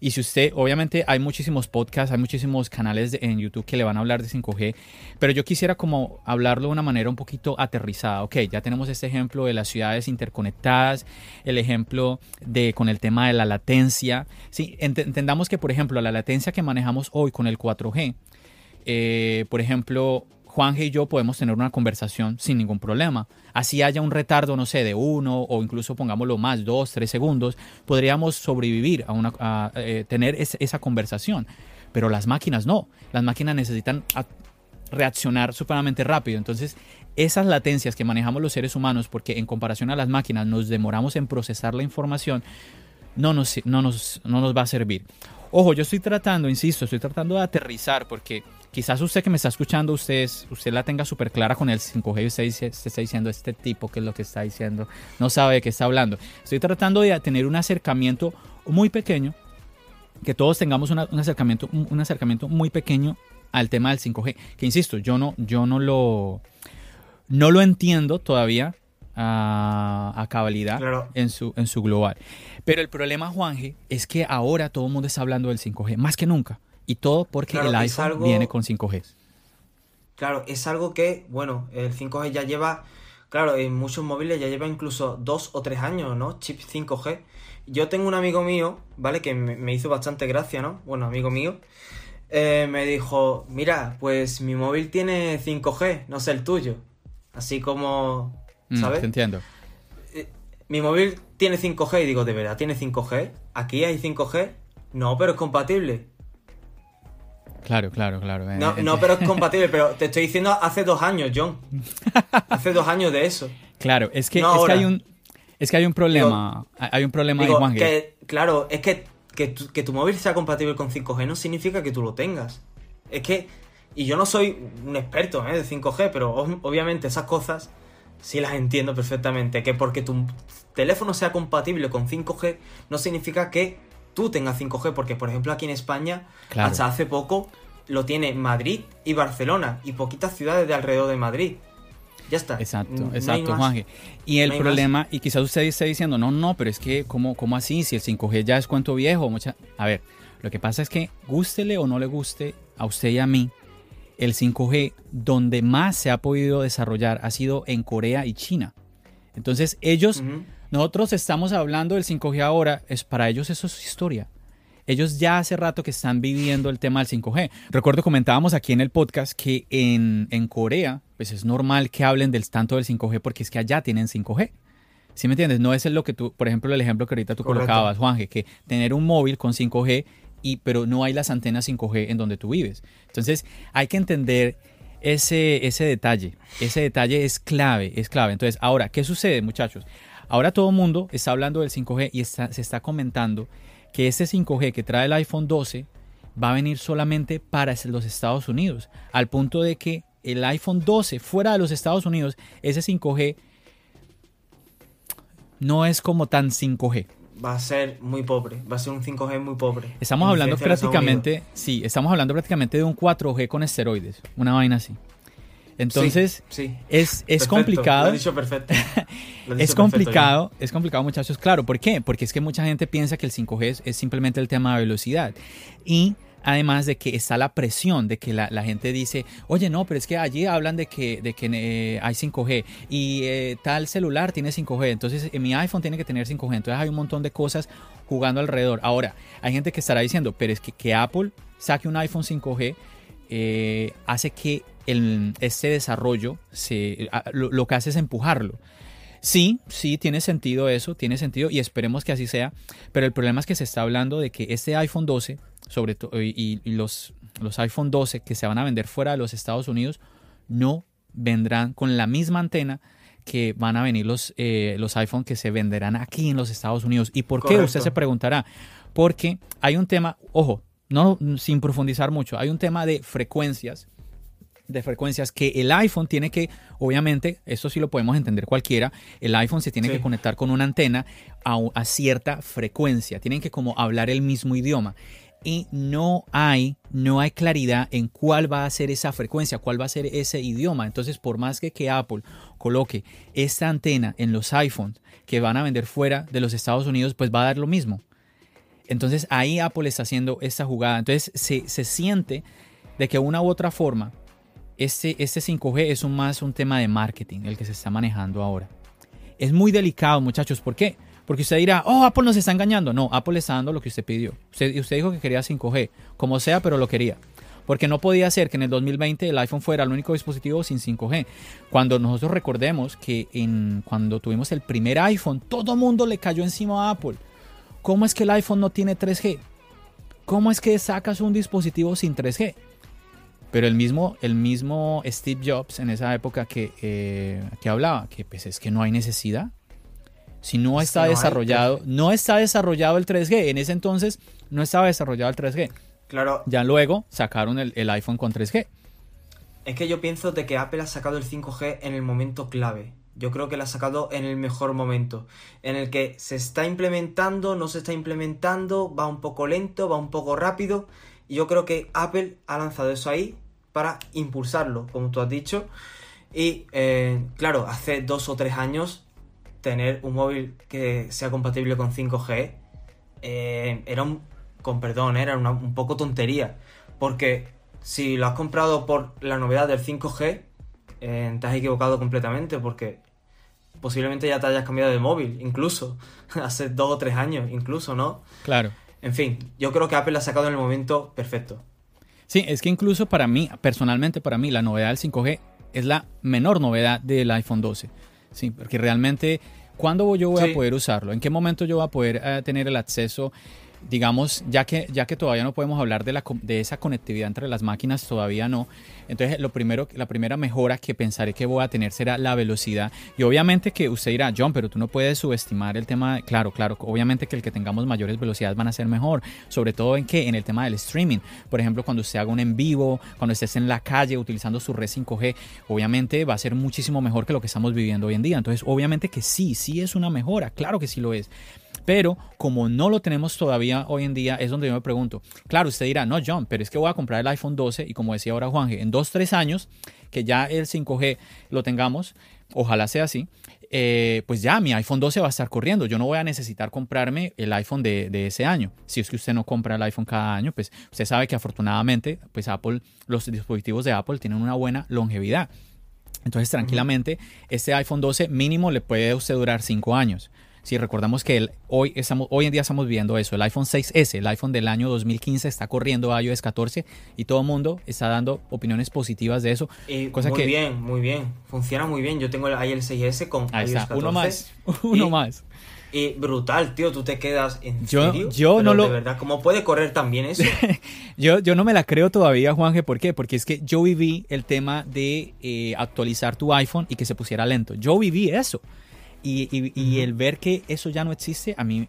Y si usted, obviamente hay muchísimos podcasts, hay muchísimos canales en YouTube que le van a hablar de 5G, pero yo quisiera como hablarlo de una manera un poquito aterrizada. Ok, ya tenemos este ejemplo de las ciudades interconectadas, el ejemplo de con el tema de la latencia. Sí, entendamos que, por ejemplo, la latencia que manejamos hoy con el 4G, eh, por ejemplo, Juanje y yo podemos tener una conversación sin ningún problema. Así haya un retardo, no sé, de uno o incluso pongámoslo más, dos, tres segundos, podríamos sobrevivir a, una, eh, tener esa conversación. Pero las máquinas no. Las máquinas necesitan reaccionar supremamente rápido. Entonces, esas latencias que manejamos los seres humanos, porque en comparación a las máquinas nos demoramos en procesar la información, no nos, no nos, no nos va a servir. Ojo, yo estoy tratando, insisto, estoy tratando de aterrizar porque quizás usted que me está escuchando, usted, usted la tenga súper clara con el 5G y usted, está diciendo, este tipo, ¿qué es lo que está diciendo? No sabe de qué está hablando. Estoy tratando de tener un acercamiento muy pequeño, que todos tengamos un, acercamiento, un acercamiento muy pequeño al tema del 5G. Que insisto, yo no, yo no lo, no lo entiendo todavía a, cabalidad en, su, en su global. Pero el problema, Juanje, es que ahora todo el mundo está hablando del 5G, más que nunca. Y todo porque el iPhone viene con 5G. Claro, es algo que, bueno, el 5G ya lleva, claro, en muchos móviles ya lleva incluso dos o tres años, ¿no? Chip 5G. Yo tengo un amigo mío, ¿vale? Que me hizo bastante gracia, ¿no? Bueno, amigo mío. eh, me dijo, mira, pues mi móvil tiene 5G, no sé el tuyo. Así como, Mm, ¿sabes? te entiendo. mi móvil tiene 5G y digo, ¿de verdad tiene 5G? ¿Aquí hay 5G? No, pero es compatible. Claro, claro, claro. eh, No, no, pero es compatible, pero te estoy diciendo hace dos años, John. Hace dos años de eso. Claro, es que, No es que ahora. hay un es que hay un problema, hay un problema Digo, que, claro, es que, que, tu, que tu móvil sea compatible con 5G no significa que tú lo tengas. Es que, y yo no soy un experto ¿eh? de 5G, pero ob- obviamente esas cosas sí las entiendo perfectamente. Que porque tu teléfono sea compatible con 5G no significa que tú tengas 5G, porque por ejemplo aquí en España, Claro. hasta hace poco, lo tiene Madrid y Barcelona y poquitas ciudades de alrededor de Madrid. Ya está. Exacto, No exacto. Juanje. Y el No problema, y quizás usted esté diciendo, no, no, pero es que, ¿cómo, cómo así? Si el 5G ya es cuento viejo, mucha... A ver, lo que pasa es que, gústele o no le guste a usted y a mí, el 5G donde más se ha podido desarrollar ha sido en Corea y China. Entonces, ellos. Nosotros estamos hablando del 5G ahora, es, para ellos eso es historia. Ellos ya hace rato que están viviendo el tema del 5G. Recuerdo comentábamos aquí en el podcast que en, en Corea, pues es normal que hablen del tanto del 5G porque es que allá tienen 5G. ¿Sí me entiendes? No es lo que tú, por ejemplo, el ejemplo que ahorita tú Correcto. colocabas, Juanje, que tener un móvil con 5G, y, pero no hay las antenas 5G en donde tú vives. Entonces, hay que entender ese, ese detalle. Ese detalle es clave, es clave. Entonces, ahora, ¿qué sucede, muchachos? Ahora todo el mundo está hablando del 5G y está- se está comentando que este 5G que trae el iPhone 12 va a venir solamente para los Estados Unidos, al punto de que el iPhone 12 fuera de los Estados Unidos, ese 5G no es como tan 5G. Va a ser muy pobre. Va a ser un 5G muy pobre. Estamos hablando prácticamente, sí, estamos hablando prácticamente de un 4G con esteroides, una vaina así. Entonces, Sí, sí. es, es Perfecto, complicado. Lo has dicho perfecto. Lo has Es dicho perfecto, complicado, es complicado muchachos, claro, ¿por qué? Porque es que mucha gente piensa que el 5G es, es simplemente el tema de velocidad. Y además de que está la presión de que la, la gente dice, oye, no, pero es que allí hablan de que, de que eh, hay 5G y eh, tal celular tiene 5G, entonces eh, mi iPhone tiene que tener 5G, entonces hay un montón de cosas jugando alrededor. Ahora, hay gente que estará diciendo, pero es que, que Apple saque un iPhone 5G eh, hace que el, este desarrollo se, lo, lo que hace es empujarlo. Sí, sí, tiene sentido eso, tiene sentido y esperemos que así sea, pero el problema es que se está hablando de que este iPhone 12, sobre todo, y, y los, los iPhone 12 que se van a vender fuera de los Estados Unidos, no vendrán con la misma antena que van a venir los, eh, los iPhone que se venderán aquí en los Estados Unidos. ¿Y por qué? Correcto. Usted se preguntará. Porque hay un tema, ojo, no sin profundizar mucho, hay un tema de frecuencias de frecuencias que el iPhone tiene que, obviamente, esto sí lo podemos entender cualquiera, el iPhone se tiene Sí. que conectar con una antena a cierta frecuencia, tienen que como hablar el mismo idioma y no hay, no hay claridad en cuál va a ser esa frecuencia, cuál va a ser ese idioma. Entonces, por más que, que Apple coloque esta antena en los iPhones que van a vender fuera de los Estados Unidos, pues va a dar lo mismo. Entonces ahí Apple está haciendo esta jugada. Entonces se, se siente de que una u otra forma este, este 5G es un más un tema de marketing el que se está manejando ahora. Es muy delicado, muchachos. ¿Por qué? Porque usted dirá, oh, Apple nos está engañando. No, Apple le está dando lo que usted pidió. Usted, usted dijo que quería 5G, como sea, pero lo quería. Porque no podía ser que en el 2020 el iPhone fuera el único dispositivo sin 5G. Cuando nosotros recordemos que en, cuando tuvimos el primer iPhone, todo mundo le cayó encima a Apple. ¿Cómo es que el iPhone no tiene 3G? ¿Cómo es que sacas un dispositivo sin 3G? Pero el mismo, el mismo Steve Jobs en esa época que, eh, que hablaba, que pues es que no hay necesidad. Si no Es está no desarrollado, 3G. no está desarrollado el 3G. En ese entonces no estaba desarrollado el 3G. Claro, Ya luego sacaron el, el iPhone con 3G. es que yo pienso de que Apple ha sacado el 5G en el momento clave. Yo creo que lo ha sacado en el mejor momento, en el que se está implementando, no se está implementando, va un poco lento, va un poco rápido, yo creo que Apple ha lanzado eso ahí para impulsarlo, como tú has dicho. Y eh, claro, hace dos o tres años tener un móvil que sea compatible con 5G eh, era un, con perdón, era una- un poco tontería. Porque si lo has comprado por la novedad del 5G, eh, te has equivocado completamente porque posiblemente ya te hayas cambiado de móvil, incluso, hace dos o tres años, incluso, ¿no? Claro. En fin, yo creo que Apple lo ha sacado en el momento perfecto. Sí, es que incluso para mí, personalmente para mí, la novedad del 5G es la menor novedad del iPhone 12. Sí, porque realmente, ¿cuándo yo voy a poder usarlo? ¿En qué momento yo voy a poder eh, tener el acceso? Digamos, ya que, ya que todavía no podemos hablar de, la, de esa conectividad entre las máquinas, todavía no. Entonces, lo primero, la primera mejora que pensaré que voy a tener será la velocidad. Y obviamente que usted dirá, John, pero tú no puedes subestimar el tema. claro, claro, obviamente que el que tengamos mayores velocidades van a ser mejor. Sobre todo en que en el tema del streaming. Por ejemplo, cuando usted haga un en vivo, cuando estés en la calle utilizando su red 5G, obviamente va a ser muchísimo mejor que lo que estamos viviendo hoy en día. Entonces, obviamente que sí, sí es una mejora. Claro que sí lo es. Pero como no lo tenemos todavía hoy en día, es donde yo me pregunto, claro, usted dirá, no, John, pero es que voy a comprar el iPhone 12 y como decía ahora Juanje, en dos, tres años que ya el 5G lo tengamos, ojalá sea así, eh, pues ya mi iPhone 12 va a estar corriendo. Yo no voy a necesitar comprarme el iPhone de, de, ese año. Si es que usted no compra el iPhone cada año, pues usted sabe que afortunadamente, pues Apple, los dispositivos de Apple tienen una buena longevidad. Entonces, tranquilamente, este iPhone 12 mínimo le puede usted durar cinco años. Si recordamos que el, hoy, estamos, hoy en día estamos viendo eso, el iPhone 6S, el iPhone del año 2015 está corriendo a iOS 14 y todo el mundo está dando opiniones positivas de eso. muy bien, muy bien, funciona muy bien. Yo tengo ahí el 6S con iOS 14. Uno más, uno más. Y brutal, tío, tú te quedas en yo, serio. Yo no lo. De verdad, ¿cómo puede correr también eso? yo, yo no me la creo todavía, Juanje. ¿Por qué? Porque es que yo viví el tema de eh, actualizar tu iPhone y que se pusiera lento. Yo viví eso. Y, el ver que eso ya no existe, a mí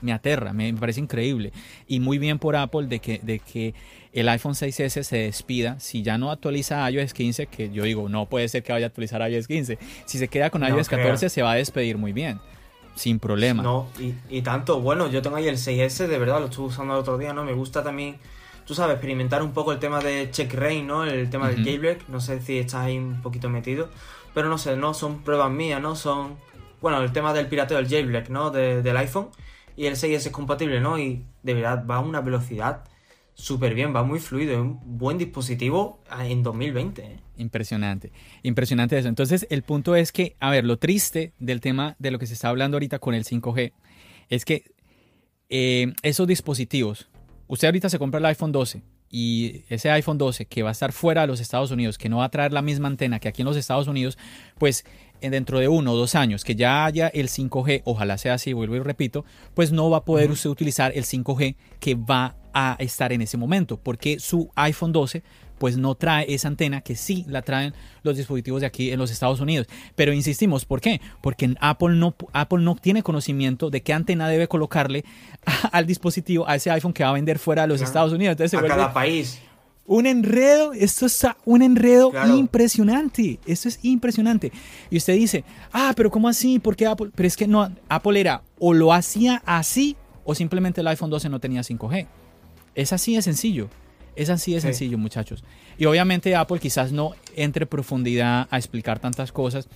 me aterra, me parece increíble. Y muy bien por Apple de que, de que el iPhone 6S se despida. Si ya no actualiza iOS 15, que yo digo, no puede ser que vaya a actualizar iOS 15. Si se queda con iOS 14, se va a despedir muy bien. Sin problema. No, y, tanto, bueno, yo tengo ahí el 6S, de verdad, lo estuve usando el otro día, ¿no? Me gusta también tú sabes, experimentar un poco el tema de check rain, ¿no? El tema del jailbreak. No sé si estás ahí un poquito metido. Pero no sé, no son pruebas mías, ¿no? Son, bueno, el tema del pirateo del jailbreak, ¿no? del iPhone. Y el 6S es compatible, ¿no? Y de verdad va a una velocidad súper bien, va muy fluido, es un buen dispositivo en 2020. ¿eh? Impresionante, impresionante eso. Entonces, el punto es que, a ver, lo triste del tema de lo que se está hablando ahorita con el 5G es que eh, esos dispositivos, usted ahorita se compra el iPhone 12 y ese iPhone 12 que va a estar fuera de los Estados Unidos, que no va a traer la misma antena que aquí en los Estados Unidos, pues dentro de uno o dos años que ya haya el 5G, ojalá sea así, vuelvo y repito, pues no va a poder usted utilizar el 5G que va a estar en ese momento, porque su iPhone 12 pues no trae esa antena que sí la traen los dispositivos de aquí en los Estados Unidos. Pero insistimos, ¿por qué? Porque Apple no, Apple no tiene conocimiento de qué antena debe colocarle al dispositivo, a ese iPhone que va a vender fuera de los Estados Unidos. Entonces, a cada país. Un enredo, esto es un enredo impresionante. Esto es impresionante. Y usted dice, ah, pero ¿cómo así? ¿Por qué Apple? Pero es que no, Apple era o lo hacía así o simplemente el iPhone 12 no tenía 5G. Es así de sencillo. Es así de sencillo, muchachos. Y obviamente Apple quizás no entre profundidad a explicar tantas cosas.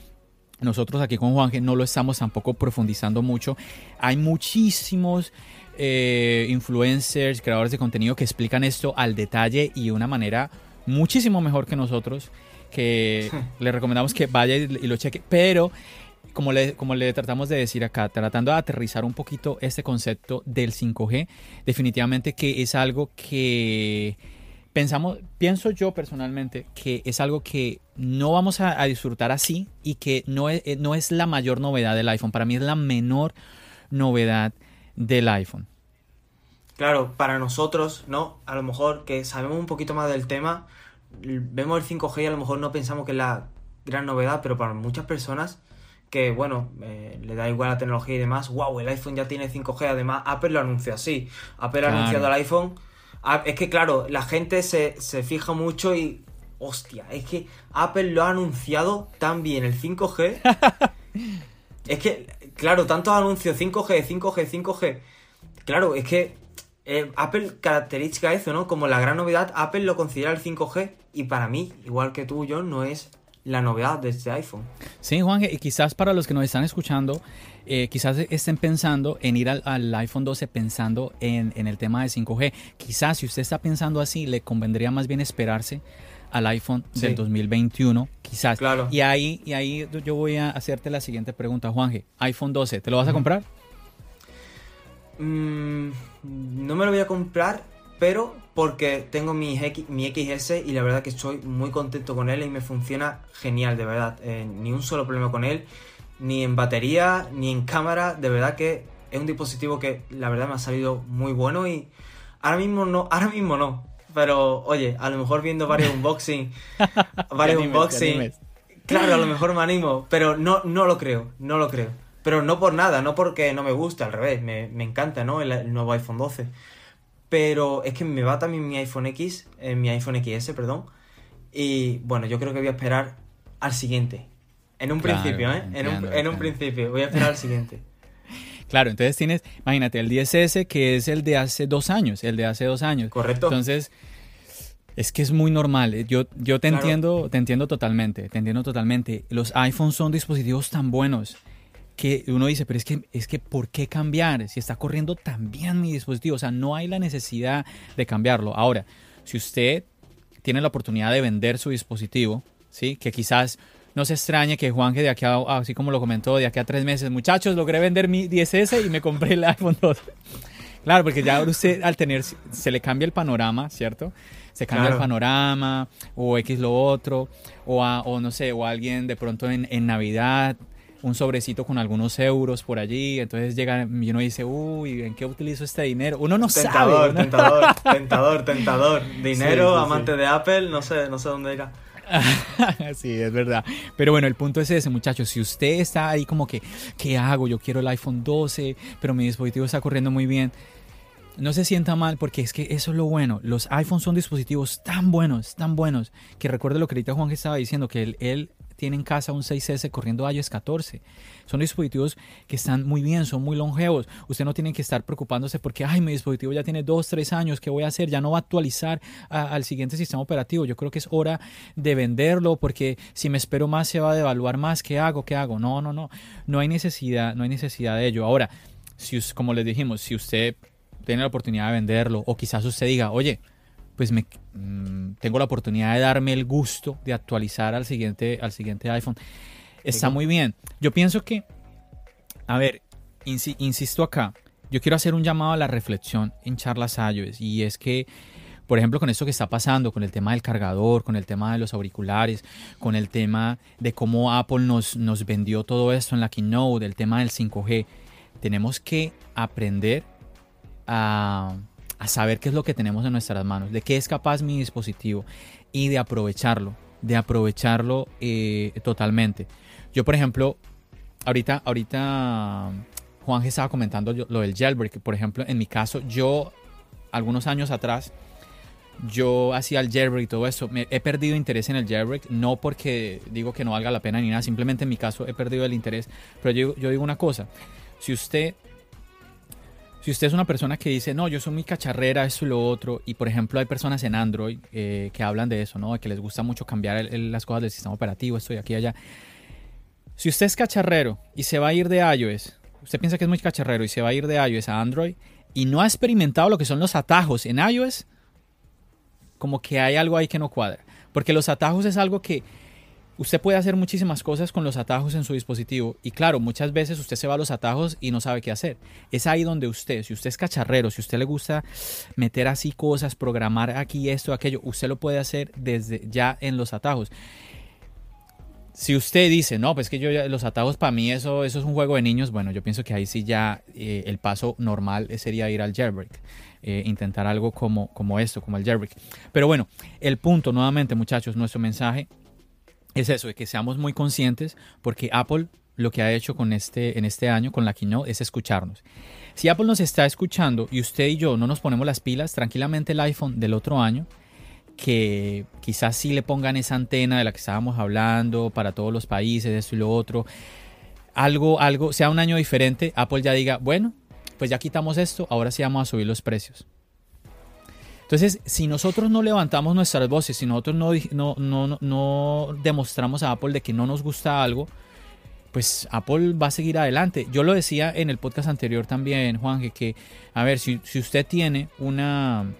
Nosotros aquí con Juanje no lo estamos tampoco profundizando mucho. Hay muchísimos eh, influencers, creadores de contenido que explican esto al detalle y de una manera muchísimo mejor que nosotros. Que le recomendamos que vaya y lo cheque. Pero como le, como le tratamos de decir acá, tratando de aterrizar un poquito este concepto del 5G, definitivamente que es algo que pensamos, pienso yo personalmente que es algo que no vamos a, disfrutar así y que no es, no es la mayor novedad del iPhone. Para mí es la menor novedad del iPhone. Claro, para nosotros, ¿no? A lo mejor que sabemos un poquito más del tema, vemos el 5G y a lo mejor no pensamos que es la gran novedad, pero para muchas personas que bueno, eh, le da igual la tecnología y demás, wow, el iPhone ya tiene 5G, además Apple lo anuncia así, Apple ha anunciado el iPhone, ah, es que claro, la gente se, fija mucho y, hostia, es que Apple lo ha anunciado tan bien el 5G, es que, claro, tantos anuncios, 5G, 5G, 5G, claro, es que eh, Apple característica eso, ¿no? Como la gran novedad, Apple lo considera el 5G y para mí, igual que tú, John, no es la novedad de este iPhone. Sí, Juan, y quizás para los que nos están escuchando, eh, quizás estén pensando en ir al, iPhone 12 pensando en, el tema de 5G. Quizás si usted está pensando así, le convendría más bien esperarse al iPhone del 2021, quizás. Claro. Y ahí, y ahí yo voy a hacerte la siguiente pregunta, Juanje. iPhone 12, ¿te lo vas a comprar? Mm, no me lo voy a comprar, pero porque tengo mi, X, mi XS y la verdad que estoy muy contento con él y me funciona genial, de verdad. Eh, ni un solo problema con él, ni en batería, ni en cámara. De verdad que es un dispositivo que la verdad me ha salido muy bueno y ahora mismo no, ahora mismo no. Pero oye, a lo mejor viendo varios unboxing, varios unboxing, claro, a lo mejor me animo, pero no, no lo creo, no lo creo. Pero no por nada, no porque no me gusta, al revés, me, encanta, ¿no? El, nuevo iPhone 12. Pero es que me va también mi iPhone X, eh, mi iPhone XS, perdón. Y bueno, yo creo que voy a esperar al siguiente. En un principio, ¿eh? en, un, en un principio, voy a esperar al siguiente. Claro, entonces tienes, imagínate, el 10S que es el de hace dos años, el de hace dos años. Correcto. Entonces, es que es muy normal. Yo, yo te entiendo, te entiendo totalmente, te entiendo totalmente. Los iPhones son dispositivos tan buenos que uno dice, pero es que, es que, ¿por qué cambiar? Si está corriendo tan bien mi dispositivo, o sea, no hay la necesidad de cambiarlo. Ahora, si usted tiene la oportunidad de vender su dispositivo, ¿sí? Que quizás no se extrañe que Juan, que de aquí a, así como lo comentó, de aquí a tres meses, muchachos, logré vender mi 10S y me compré el iPhone 12. Claro, porque ya usted al tener, se le cambia el panorama, ¿cierto? Se cambia el panorama, o X lo otro, o, o no sé, o alguien de pronto en, en Navidad un sobrecito con algunos euros por allí, entonces llega y uno dice, uy, ¿en qué utilizo este dinero? Uno no tentador, sabe. Tentador, tentador, tentador. Dinero, amante de Apple, no sé, no sé dónde irá. sí, es verdad. Pero bueno, el punto es ese, muchachos. Si usted está ahí como que, ¿qué hago? Yo quiero el iPhone 12, pero mi dispositivo está corriendo muy bien. No se sienta mal porque es que eso es lo bueno. Los iPhones son dispositivos tan buenos, tan buenos, que recuerde lo que ahorita Juan que estaba diciendo, que él, él tiene en casa un 6S corriendo iOS 14. Son dispositivos que están muy bien, son muy longevos. Usted no tiene que estar preocupándose porque, ay, mi dispositivo ya tiene 2, 3 años, ¿qué voy a hacer? Ya no va a actualizar al siguiente sistema operativo. Yo creo que es hora de venderlo porque si me espero más se va a devaluar más. ¿Qué hago? ¿Qué hago? No, no, no. No hay necesidad, no hay necesidad de ello. Ahora, si, como les dijimos, si usted tiene la oportunidad de venderlo o quizás usted diga, oye, pues me, mm, tengo la oportunidad de darme el gusto de actualizar al siguiente, al siguiente iPhone. Está muy bien. Yo pienso que, a ver, insisto acá, yo quiero hacer un llamado a la reflexión en charlas iOS y es que, por ejemplo, con esto que está pasando, con el tema del cargador, con el tema de los auriculares, con el tema de cómo Apple nos, nos vendió todo esto en la keynote, el tema del 5G, tenemos que aprender a a saber qué es lo que tenemos en nuestras manos, de qué es capaz mi dispositivo y de aprovecharlo, de aprovecharlo eh, totalmente. Yo, por ejemplo, ahorita, ahorita Juan estaba comentando lo del jailbreak. Por ejemplo, en mi caso, yo, algunos años atrás, yo hacía el jailbreak y todo eso. Me, he perdido interés en el jailbreak, no porque digo que no valga la pena ni nada, simplemente en mi caso he perdido el interés. Pero yo, yo digo una cosa, si usted si usted es una persona que dice, no, yo soy muy cacharrera, eso y lo otro, y por ejemplo hay personas en Android eh, que hablan de eso, ¿no? Que les gusta mucho cambiar las cosas del sistema operativo, esto y aquí y allá. Si usted es cacharrero y se va a ir de iOS, usted piensa que es muy cacharrero y se va a ir de iOS a Android y no ha experimentado lo que son los atajos en iOS, como que hay algo ahí que no cuadra. Porque los atajos es algo que Usted puede hacer muchísimas cosas con los atajos en su dispositivo y claro, muchas veces usted se va a los atajos y no sabe qué hacer. Es ahí donde usted, si usted es cacharrero, si usted le gusta meter así cosas, programar aquí esto, aquello, usted lo puede hacer desde ya en los atajos. Si usted dice, no, pues que yo los atajos para mí eso, eso es un juego de niños, bueno, yo pienso que ahí sí ya eh, el paso normal sería ir al jailbreak. Eh, intentar algo como, como esto, como el jailbreak. Pero bueno, el punto nuevamente muchachos, nuestro mensaje es eso, de que seamos muy conscientes, porque Apple lo que ha hecho con este, en este año, con la Keynote, es escucharnos. Si Apple nos está escuchando y usted y yo no nos ponemos las pilas, tranquilamente el iPhone del otro año, que quizás sí le pongan esa antena de la que estábamos hablando para todos los países, esto y lo otro, algo, algo, sea un año diferente, Apple ya diga, bueno, pues ya quitamos esto, ahora sí vamos a subir los precios. Entonces, si nosotros no levantamos nuestras voces, si nosotros no, no, demostramos a Apple de que no nos gusta algo, pues Apple va a seguir adelante. Yo lo decía en el podcast anterior también, Juan, que, a ver, si, usted tiene una...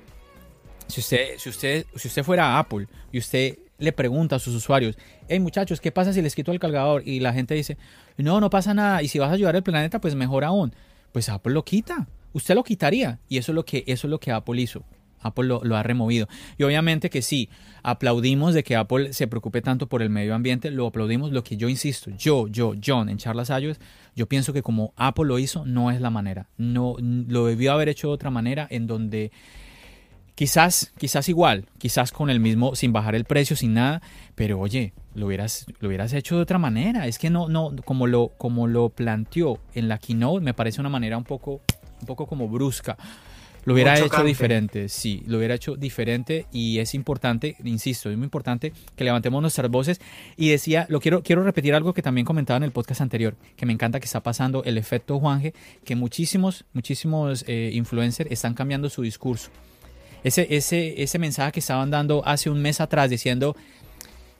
Si usted, si, usted, si usted fuera Apple y usted le pregunta a sus usuarios, hey muchachos, ¿qué pasa si les quito el cargador? Y la gente dice, no, no pasa nada. Y si vas a ayudar al planeta, pues mejor aún. Pues Apple lo quita. Usted lo quitaría. Y eso es lo que, eso es lo que Apple hizo Apple lo, ha removido. Y obviamente que sí, aplaudimos de que Apple se preocupe tanto por el medio ambiente, lo aplaudimos. Lo que yo insisto, yo, yo, John, en charlas iOS, yo pienso que como Apple lo hizo, no es la manera. No, lo debió haber hecho de otra manera en donde quizás, quizás igual, quizás con el mismo, sin bajar el precio, sin nada, pero oye, lo hubieras, lo hubieras hecho de otra manera. Es que no, no, como lo, como lo planteó en la keynote, me parece una manera un poco, un poco como brusca. Lo hubiera hecho diferente, sí, lo hubiera hecho diferente y es importante, insisto, es muy importante que levantemos nuestras voces. Y decía, lo quiero, quiero repetir algo que también comentaba en el podcast anterior, que me encanta que está pasando el efecto Juanje, que muchísimos, muchísimos eh, influencers están cambiando su discurso. Ese, ese, ese mensaje que estaban dando hace un mes atrás diciendo,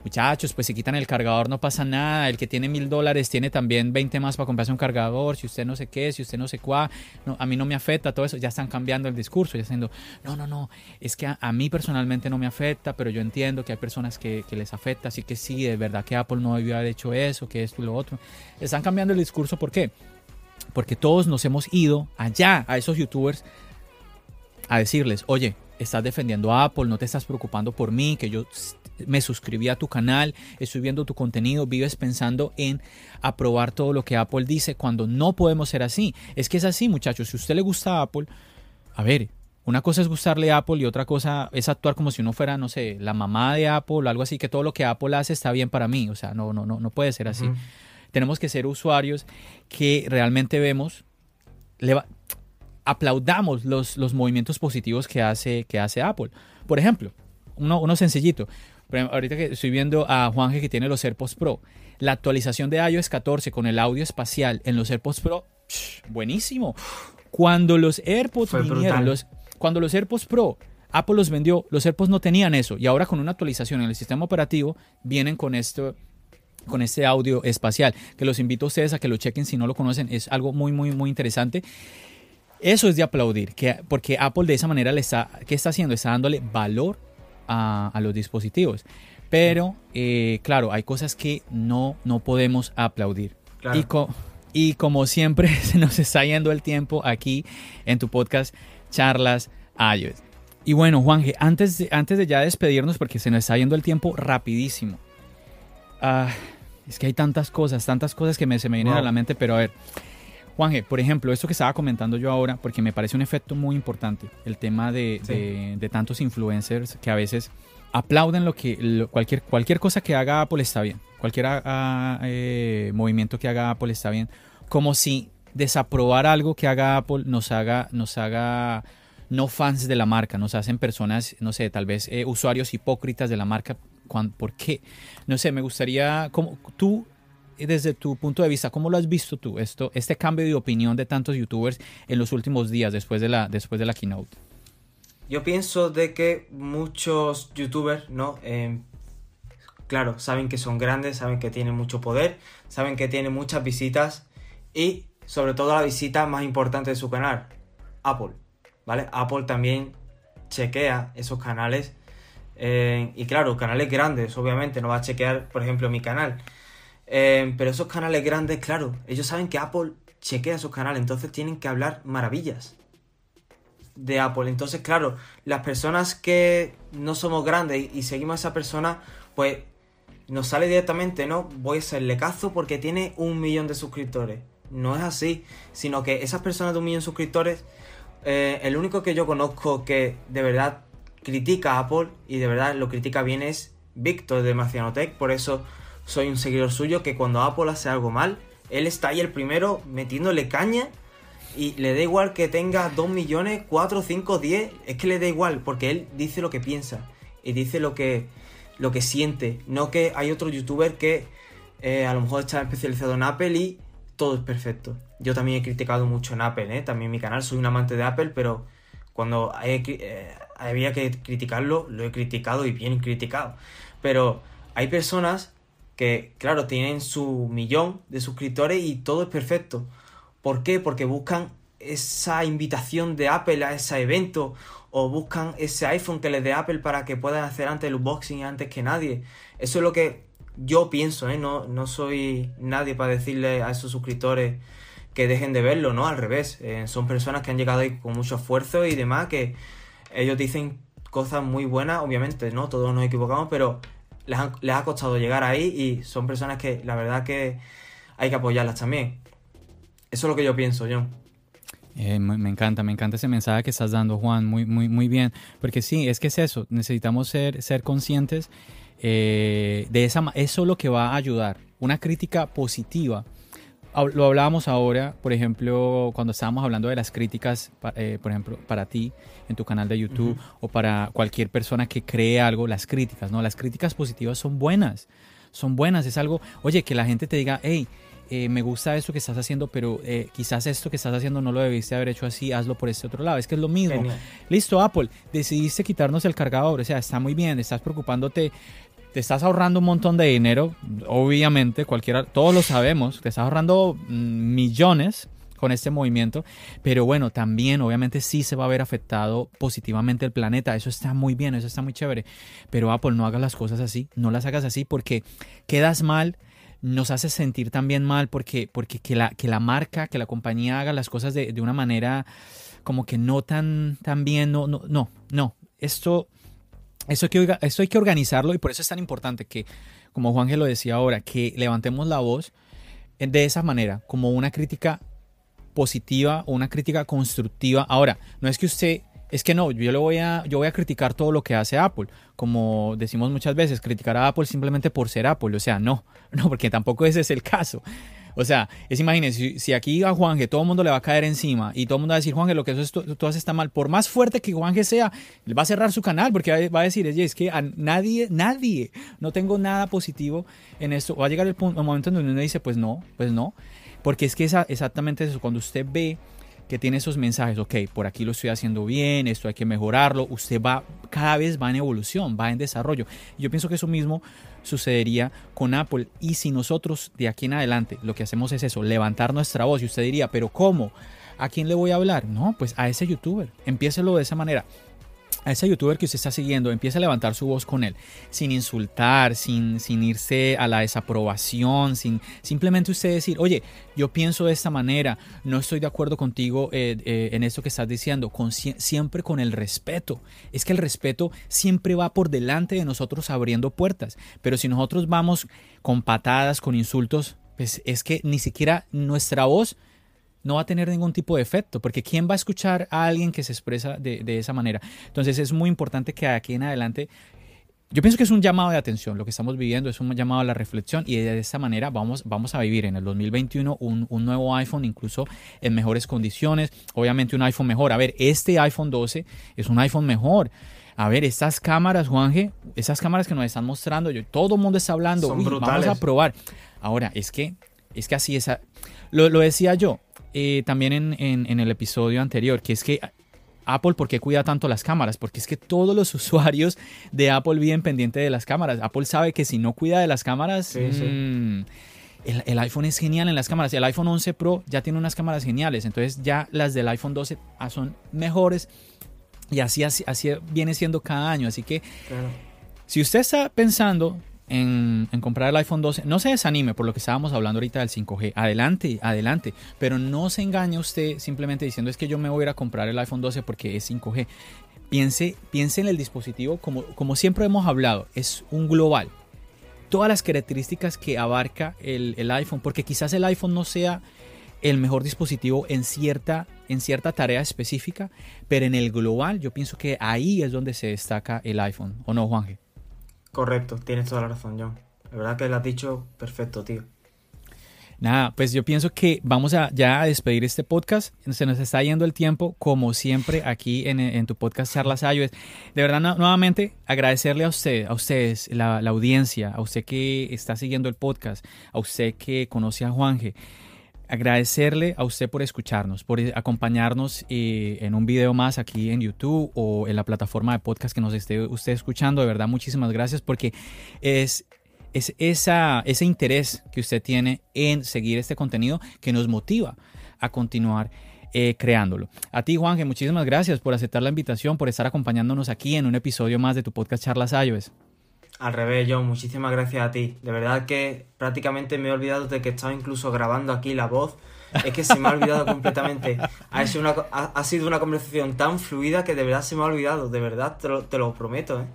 muchachos, pues si quitan el cargador no pasa nada, el que tiene mil dólares tiene también 20 más para comprarse un cargador, si usted no sé qué, si usted no sé cuá, a mí no me afecta, todo eso, ya están cambiando el discurso, ya diciendo, no, no, no, es que a, mí personalmente no me afecta, pero yo entiendo que hay personas que, que, les afecta, así que sí, de verdad que Apple no debió haber hecho eso, que esto y lo otro. Están cambiando el discurso, ¿por qué? Porque todos nos hemos ido allá a esos youtubers a decirles, oye, estás defendiendo a Apple, no te estás preocupando por mí, que yo me suscribí a tu canal, estoy viendo tu contenido, vives pensando en aprobar todo lo que Apple dice cuando no podemos ser así. Es que es así, muchachos. Si a usted le gusta Apple, a ver, una cosa es gustarle a Apple y otra cosa es actuar como si uno fuera, no sé, la mamá de Apple o algo así, que todo lo que Apple hace está bien para mí. O sea, no, no, no, no puede ser así. Tenemos que ser usuarios que realmente vemos, aplaudamos los, los movimientos positivos que hace, que hace Apple. Por ejemplo, uno, uno sencillito ahorita que estoy viendo a Juanje que tiene los AirPods Pro, la actualización de iOS 14 con el audio espacial en los AirPods Pro, buenísimo. Cuando los AirPods vinieron, los, cuando los AirPods Pro, Apple los vendió, los AirPods no tenían eso y ahora con una actualización en el sistema operativo vienen con esto con este audio espacial, que los invito a ustedes a que lo chequen si no lo conocen, es algo muy, muy, muy interesante. Eso es de aplaudir, que, porque Apple de esa manera le está, ¿qué está haciendo? Está dándole valor a, los dispositivos. Pero, eh, claro, hay cosas que no, no podemos aplaudir. Y, y como siempre, se nos está yendo el tiempo aquí en tu podcast Charlas iOS. Y bueno, Juanje, antes de, antes de ya despedirnos, porque se nos está yendo el tiempo rapidísimo. Ah, es que hay tantas cosas, tantas cosas que me, se me vienen a la mente, pero a ver. Juanje, por ejemplo, esto que estaba comentando yo ahora, porque me parece un efecto muy importante, el tema de, tantos influencers que a veces aplauden lo que cualquier, cualquier cosa que haga Apple está bien, cualquier ah, eh, movimiento que haga Apple está bien, como si desaprobar algo que haga Apple nos haga, nos haga no fans de la marca, nos hacen personas, no sé, tal vez eh, usuarios hipócritas de la marca. ¿Por qué? No sé, me gustaría, como tú desde tu punto de vista, ¿cómo lo has visto tú, esto, este cambio de opinión de tantos youtubers en los últimos días después de la, después de la keynote? Yo pienso de que muchos youtubers, ¿no? Em, claro, saben que son grandes, saben que tienen mucho poder, saben que tienen muchas visitas y sobre todo la visita más importante de su canal, Apple, ¿vale? Apple también chequea esos canales eh, y claro, canales grandes, obviamente, no va a chequear, por ejemplo, mi canal. Em, pero esos canales grandes, claro, ellos saben que Apple chequea esos canales, entonces tienen que hablar maravillas de Apple. Entonces, claro, las personas que no somos grandes y seguimos a esa persona, pues nos sale directamente, ¿no? Voy a hacerle caso porque tiene un millón de suscriptores. No es así, sino que esas personas de un millón de suscriptores, eh, el único que yo conozco que de verdad critica a Apple y de verdad lo critica bien es Víctor de Marcianotech, por eso soy un seguidor suyo que cuando Apple hace algo mal, él está ahí el primero metiéndole caña y le da igual que tenga 2 millones, 4, 5, 10, es que le da igual porque él dice lo que piensa y dice lo que, lo que siente, no que hay otro youtuber que eh, a lo mejor está especializado en Apple y todo es perfecto. Yo también he criticado mucho en Apple, ¿eh? también en mi canal soy un amante de Apple, pero cuando eh, había que criticarlo, lo he criticado y bien criticado. Pero hay personas que, claro, tienen su millón de suscriptores y todo es perfecto. ¿Por qué? Porque buscan esa invitación de Apple a ese evento o buscan ese iPhone que les dé Apple para que puedan hacer antes el unboxing antes que nadie. Eso es lo que yo pienso, ¿eh? No, no soy nadie para decirle a esos suscriptores que dejen de verlo, ¿no? Al revés. Eh, son personas que han llegado ahí con mucho esfuerzo y demás que ellos dicen cosas muy buenas, obviamente, ¿no? Todos nos equivocamos, pero les, les ha costado llegar ahí y son personas que la verdad que hay que apoyarlas también. Eso es lo que yo pienso, John. Eh, me, encanta, me encanta ese mensaje que estás dando, Juan, muy, muy, muy bien, porque sí, es que es eso, necesitamos ser, ser conscientes eh, de esa, eso es lo que va a ayudar, una crítica positiva. Lo hablábamos ahora, por ejemplo, cuando estábamos hablando de las críticas, eh, por ejemplo, para ti en tu canal de YouTube o para cualquier persona que cree algo, las críticas, ¿no? Las críticas positivas son buenas, son buenas, es algo, oye, que la gente te diga, hey, eh, me gusta esto que estás haciendo, pero eh, quizás esto que estás haciendo no lo debiste haber hecho así, hazlo por este otro lado. Es que es lo mismo. Listo, Apple, decidiste quitarnos el cargador, o sea, está muy bien, estás preocupándote, te estás ahorrando un montón de dinero, obviamente, cualquiera, todos lo sabemos, te estás ahorrando mm, millones con este movimiento, pero bueno, también obviamente sí se va a ver afectado positivamente el planeta, eso está muy bien, eso está muy chévere, pero Apple no hagas las cosas así, no las hagas así porque quedas mal, nos hace sentir también mal porque, porque que, la, que la marca, que la compañía haga las cosas de, una manera como que no tan, tan bien, no, no, no, no. Esto, esto, hay que, esto hay que organizarlo y por eso es tan importante que, como Juan lo decía ahora, que levantemos la voz de esa manera, como una crítica positiva o una crítica constructiva. Ahora, no es que usted es que no, yo, le voy a, yo voy a criticar todo lo que hace Apple. Como decimos muchas veces, criticar a Apple simplemente por ser Apple. O sea, no, no, porque tampoco ese es el caso. O sea, es imagínense, si, aquí a Juanje todo el mundo le va a caer encima y todo el mundo va a decir, Juanje, lo que eso tú, haces está mal, por más fuerte que Juanje sea, le va a cerrar su canal porque va a decir, es que a nadie, nadie, no tengo nada positivo en esto. Va a llegar el, punto, el momento en donde uno dice, pues no, pues no. Porque es que es exactamente eso, cuando usted ve que tiene esos mensajes, ok, por aquí lo estoy haciendo bien, esto hay que mejorarlo, usted va, cada vez va en evolución, va en desarrollo. Yo pienso que eso mismo sucedería con Apple y si nosotros de aquí en adelante lo que hacemos es eso, levantar nuestra voz y usted diría, pero ¿cómo? ¿A quién le voy a hablar? No, pues a ese youtuber, empiécelo de esa manera a ese youtuber que usted está siguiendo, empieza a levantar su voz con él, sin insultar, sin, sin irse a la desaprobación, sin simplemente usted decir, oye, yo pienso de esta manera, no estoy de acuerdo contigo eh, eh, en esto que estás diciendo, con, siempre con el respeto. Es que el respeto siempre va por delante de nosotros abriendo puertas, pero si nosotros vamos con patadas, con insultos, pues es que ni siquiera nuestra voz no va a tener ningún tipo de efecto, porque ¿quién va a escuchar a alguien que se expresa de, esa manera? Entonces es muy importante que aquí en adelante yo pienso que es un llamado de atención, lo que estamos viviendo es un llamado a la reflexión y de esta manera vamos, vamos a vivir en el 2021 un, un, nuevo iPhone incluso en mejores condiciones, obviamente un iPhone mejor. A ver, este iPhone 12 es un iPhone mejor. A ver, estas cámaras, Juanje, esas cámaras que nos están mostrando, yo, todo el mundo está hablando, vamos a probar. Ahora, es que, es que así es, lo, lo decía yo, eh, también en, el episodio anterior, que es que Apple, ¿por qué cuida tanto las cámaras? Porque es que todos los usuarios de Apple viven pendiente de las cámaras. Apple sabe que si no cuida de las cámaras, mm, El, iPhone es genial en las cámaras. El iPhone 11 Pro ya tiene unas cámaras geniales. Entonces ya las del iPhone 12 ah, son mejores. Y así, así, viene siendo cada año. Así que si usted está pensando en, comprar el iPhone 12, no se desanime por lo que estábamos hablando ahorita del 5G. Adelante, adelante. Pero no se engañe usted simplemente diciendo es que yo me voy a ir a comprar el iPhone 12 porque es 5G. Piense, piense en el dispositivo como, como siempre hemos hablado, es un global. Todas las características que abarca el, el iPhone, porque quizás el iPhone no sea el mejor dispositivo en cierta, en cierta tarea específica, pero en el global yo pienso que ahí es donde se destaca el iPhone, ¿o no, Juanje? Correcto, tienes toda la razón, John. La verdad que lo has dicho perfecto, tío. Nada, pues yo pienso que vamos a ya a despedir este podcast. Se nos está yendo el tiempo, como siempre, aquí en, tu podcast Charlas iOS. De verdad, nuevamente, agradecerle a usted, a ustedes, la, la, audiencia, a usted que está siguiendo el podcast, a usted que conoce a Juanje agradecerle a usted por escucharnos, por acompañarnos eh, en un video más aquí en YouTube o en la plataforma de podcast que nos esté usted escuchando. De verdad, muchísimas gracias porque es, ese interés que usted tiene en seguir este contenido que nos motiva a continuar eh, creándolo. A ti, Juan, que muchísimas gracias por aceptar la invitación, por estar acompañándonos aquí en un episodio más de tu podcast Charlas iOS. Al revés, John, muchísimas gracias a ti. De verdad que prácticamente me he olvidado de que estaba incluso grabando aquí la voz Es que se me ha olvidado completamente. Ha sido, una, ha, sido una conversación tan fluida que de verdad se me ha olvidado, de verdad, te lo, te lo prometo. ¿eh?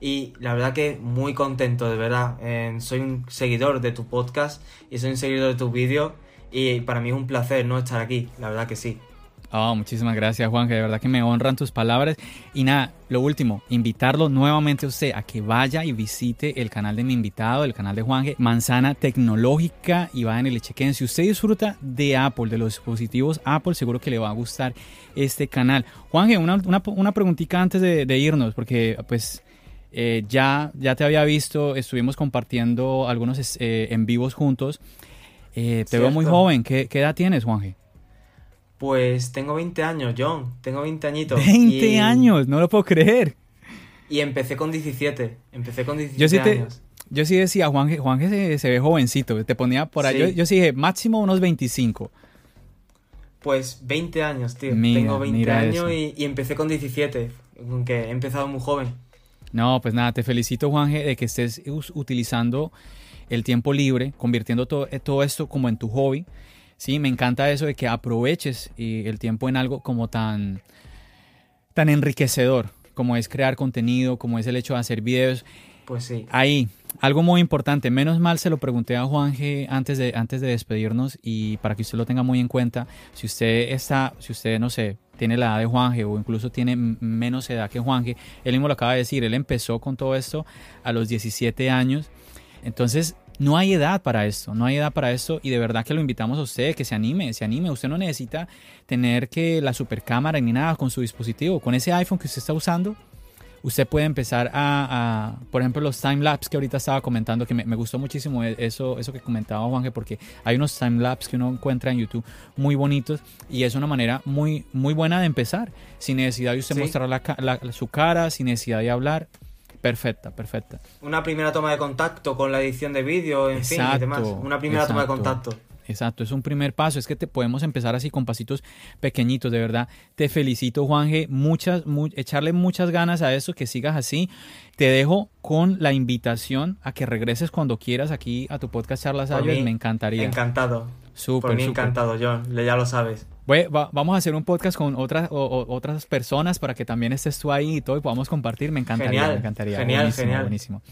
Y la verdad que muy contento, de verdad. soy un seguidor de tu podcast y soy un seguidor de tus vídeos y para mí es un placer no estar aquí, la verdad que sí. Oh, muchísimas gracias Juan, que de verdad que me honran tus palabras. Y nada, lo último, invitarlo nuevamente a usted a que vaya y visite el canal de mi invitado, el canal de Juanje, Manzana Tecnológica, y vayan y le chequen. Si usted disfruta de Apple, de los dispositivos Apple, seguro que le va a gustar este canal. Juanje, una, una, una preguntita antes de, irnos, porque pues eh, ya, ya te había visto, estuvimos compartiendo algunos eh, en vivos juntos. Eh, te veo muy joven. ¿Qué, ¿Qué, edad tienes, Juanje? Pues tengo 20 años, John. Tengo 20 añitos. 20 años, no lo puedo creer. Y empecé con 17. Empecé con 17 yo sí años. Yo sí decía, Juan, Juan se, se, ve jovencito. Te ponía por ahí. Yo, sí dije, máximo unos 25. Pues 20 años, tío. Tengo 20 años y, y, empecé con 17. Aunque he empezado muy joven. No, pues nada, te felicito, Juanje, de que estés utilizando el tiempo libre, convirtiendo todo, todo esto como en tu hobby. Sí, me encanta eso de que aproveches el tiempo en algo como tan, tan enriquecedor, como es crear contenido, como es el hecho de hacer videos. Pues sí. Ahí, algo muy importante, menos mal se lo pregunté a Juan G antes de, antes de despedirnos y para que usted lo tenga muy en cuenta, si usted está, si usted no sé, tiene la edad de Juan G o incluso tiene menos edad que Juan G, él mismo lo acaba de decir, él empezó con todo esto a los 17 años, entonces no hay edad para esto, no hay edad para esto y de verdad que lo invitamos a usted, que se anime, se anime. Usted no necesita tener que la super cámara ni nada con su dispositivo. Con ese iPhone que usted está usando, usted puede empezar a, por ejemplo, los time-lapse que ahorita estaba comentando, que me, gustó muchísimo e, eso, eso que comentaba Juanje, porque hay unos time-lapse que uno encuentra en YouTube muy bonitos y es una manera muy, muy buena de empezar, sin necesidad de usted mostrar su cara, sin necesidad de hablar. Perfecta, perfecta. Una primera toma de contacto con la edición de vídeo, en fin, y demás. Una primera toma de contacto. Exacto, es un primer paso, es que te podemos empezar así con pasitos pequeñitos, de verdad. Te felicito, Juanje, muchas, echarle muchas ganas a eso, que sigas así. Te dejo con la invitación a que regreses cuando quieras aquí a tu podcast Charlas Ayos, me encantaría. Encantado. Súper, Por mí encantado, John, ya lo sabes vamos a hacer un podcast con otras, otras personas para que también estés tú ahí y todo y podamos compartir. Me encantaría, me encantaría. Genial, genial. Buenísimo.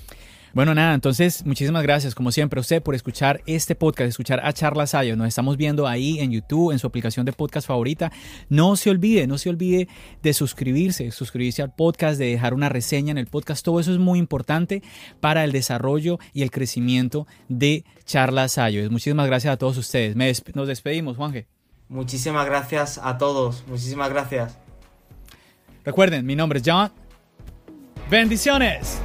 Bueno, nada, entonces muchísimas gracias, como siempre, a usted por escuchar este podcast, escuchar a Charlas Sayo. Nos estamos viendo ahí en YouTube, en su aplicación de podcast favorita. No se olvide, no se olvide de suscribirse, suscribirse al podcast, de dejar una reseña en el podcast. Todo eso es muy importante para el desarrollo y el crecimiento de Charlas Sayo. Muchísimas gracias a todos ustedes. nos despedimos, Juanje. Muchísimas gracias a todos. Muchísimas gracias. Recuerden, mi nombre es John. Bendiciones.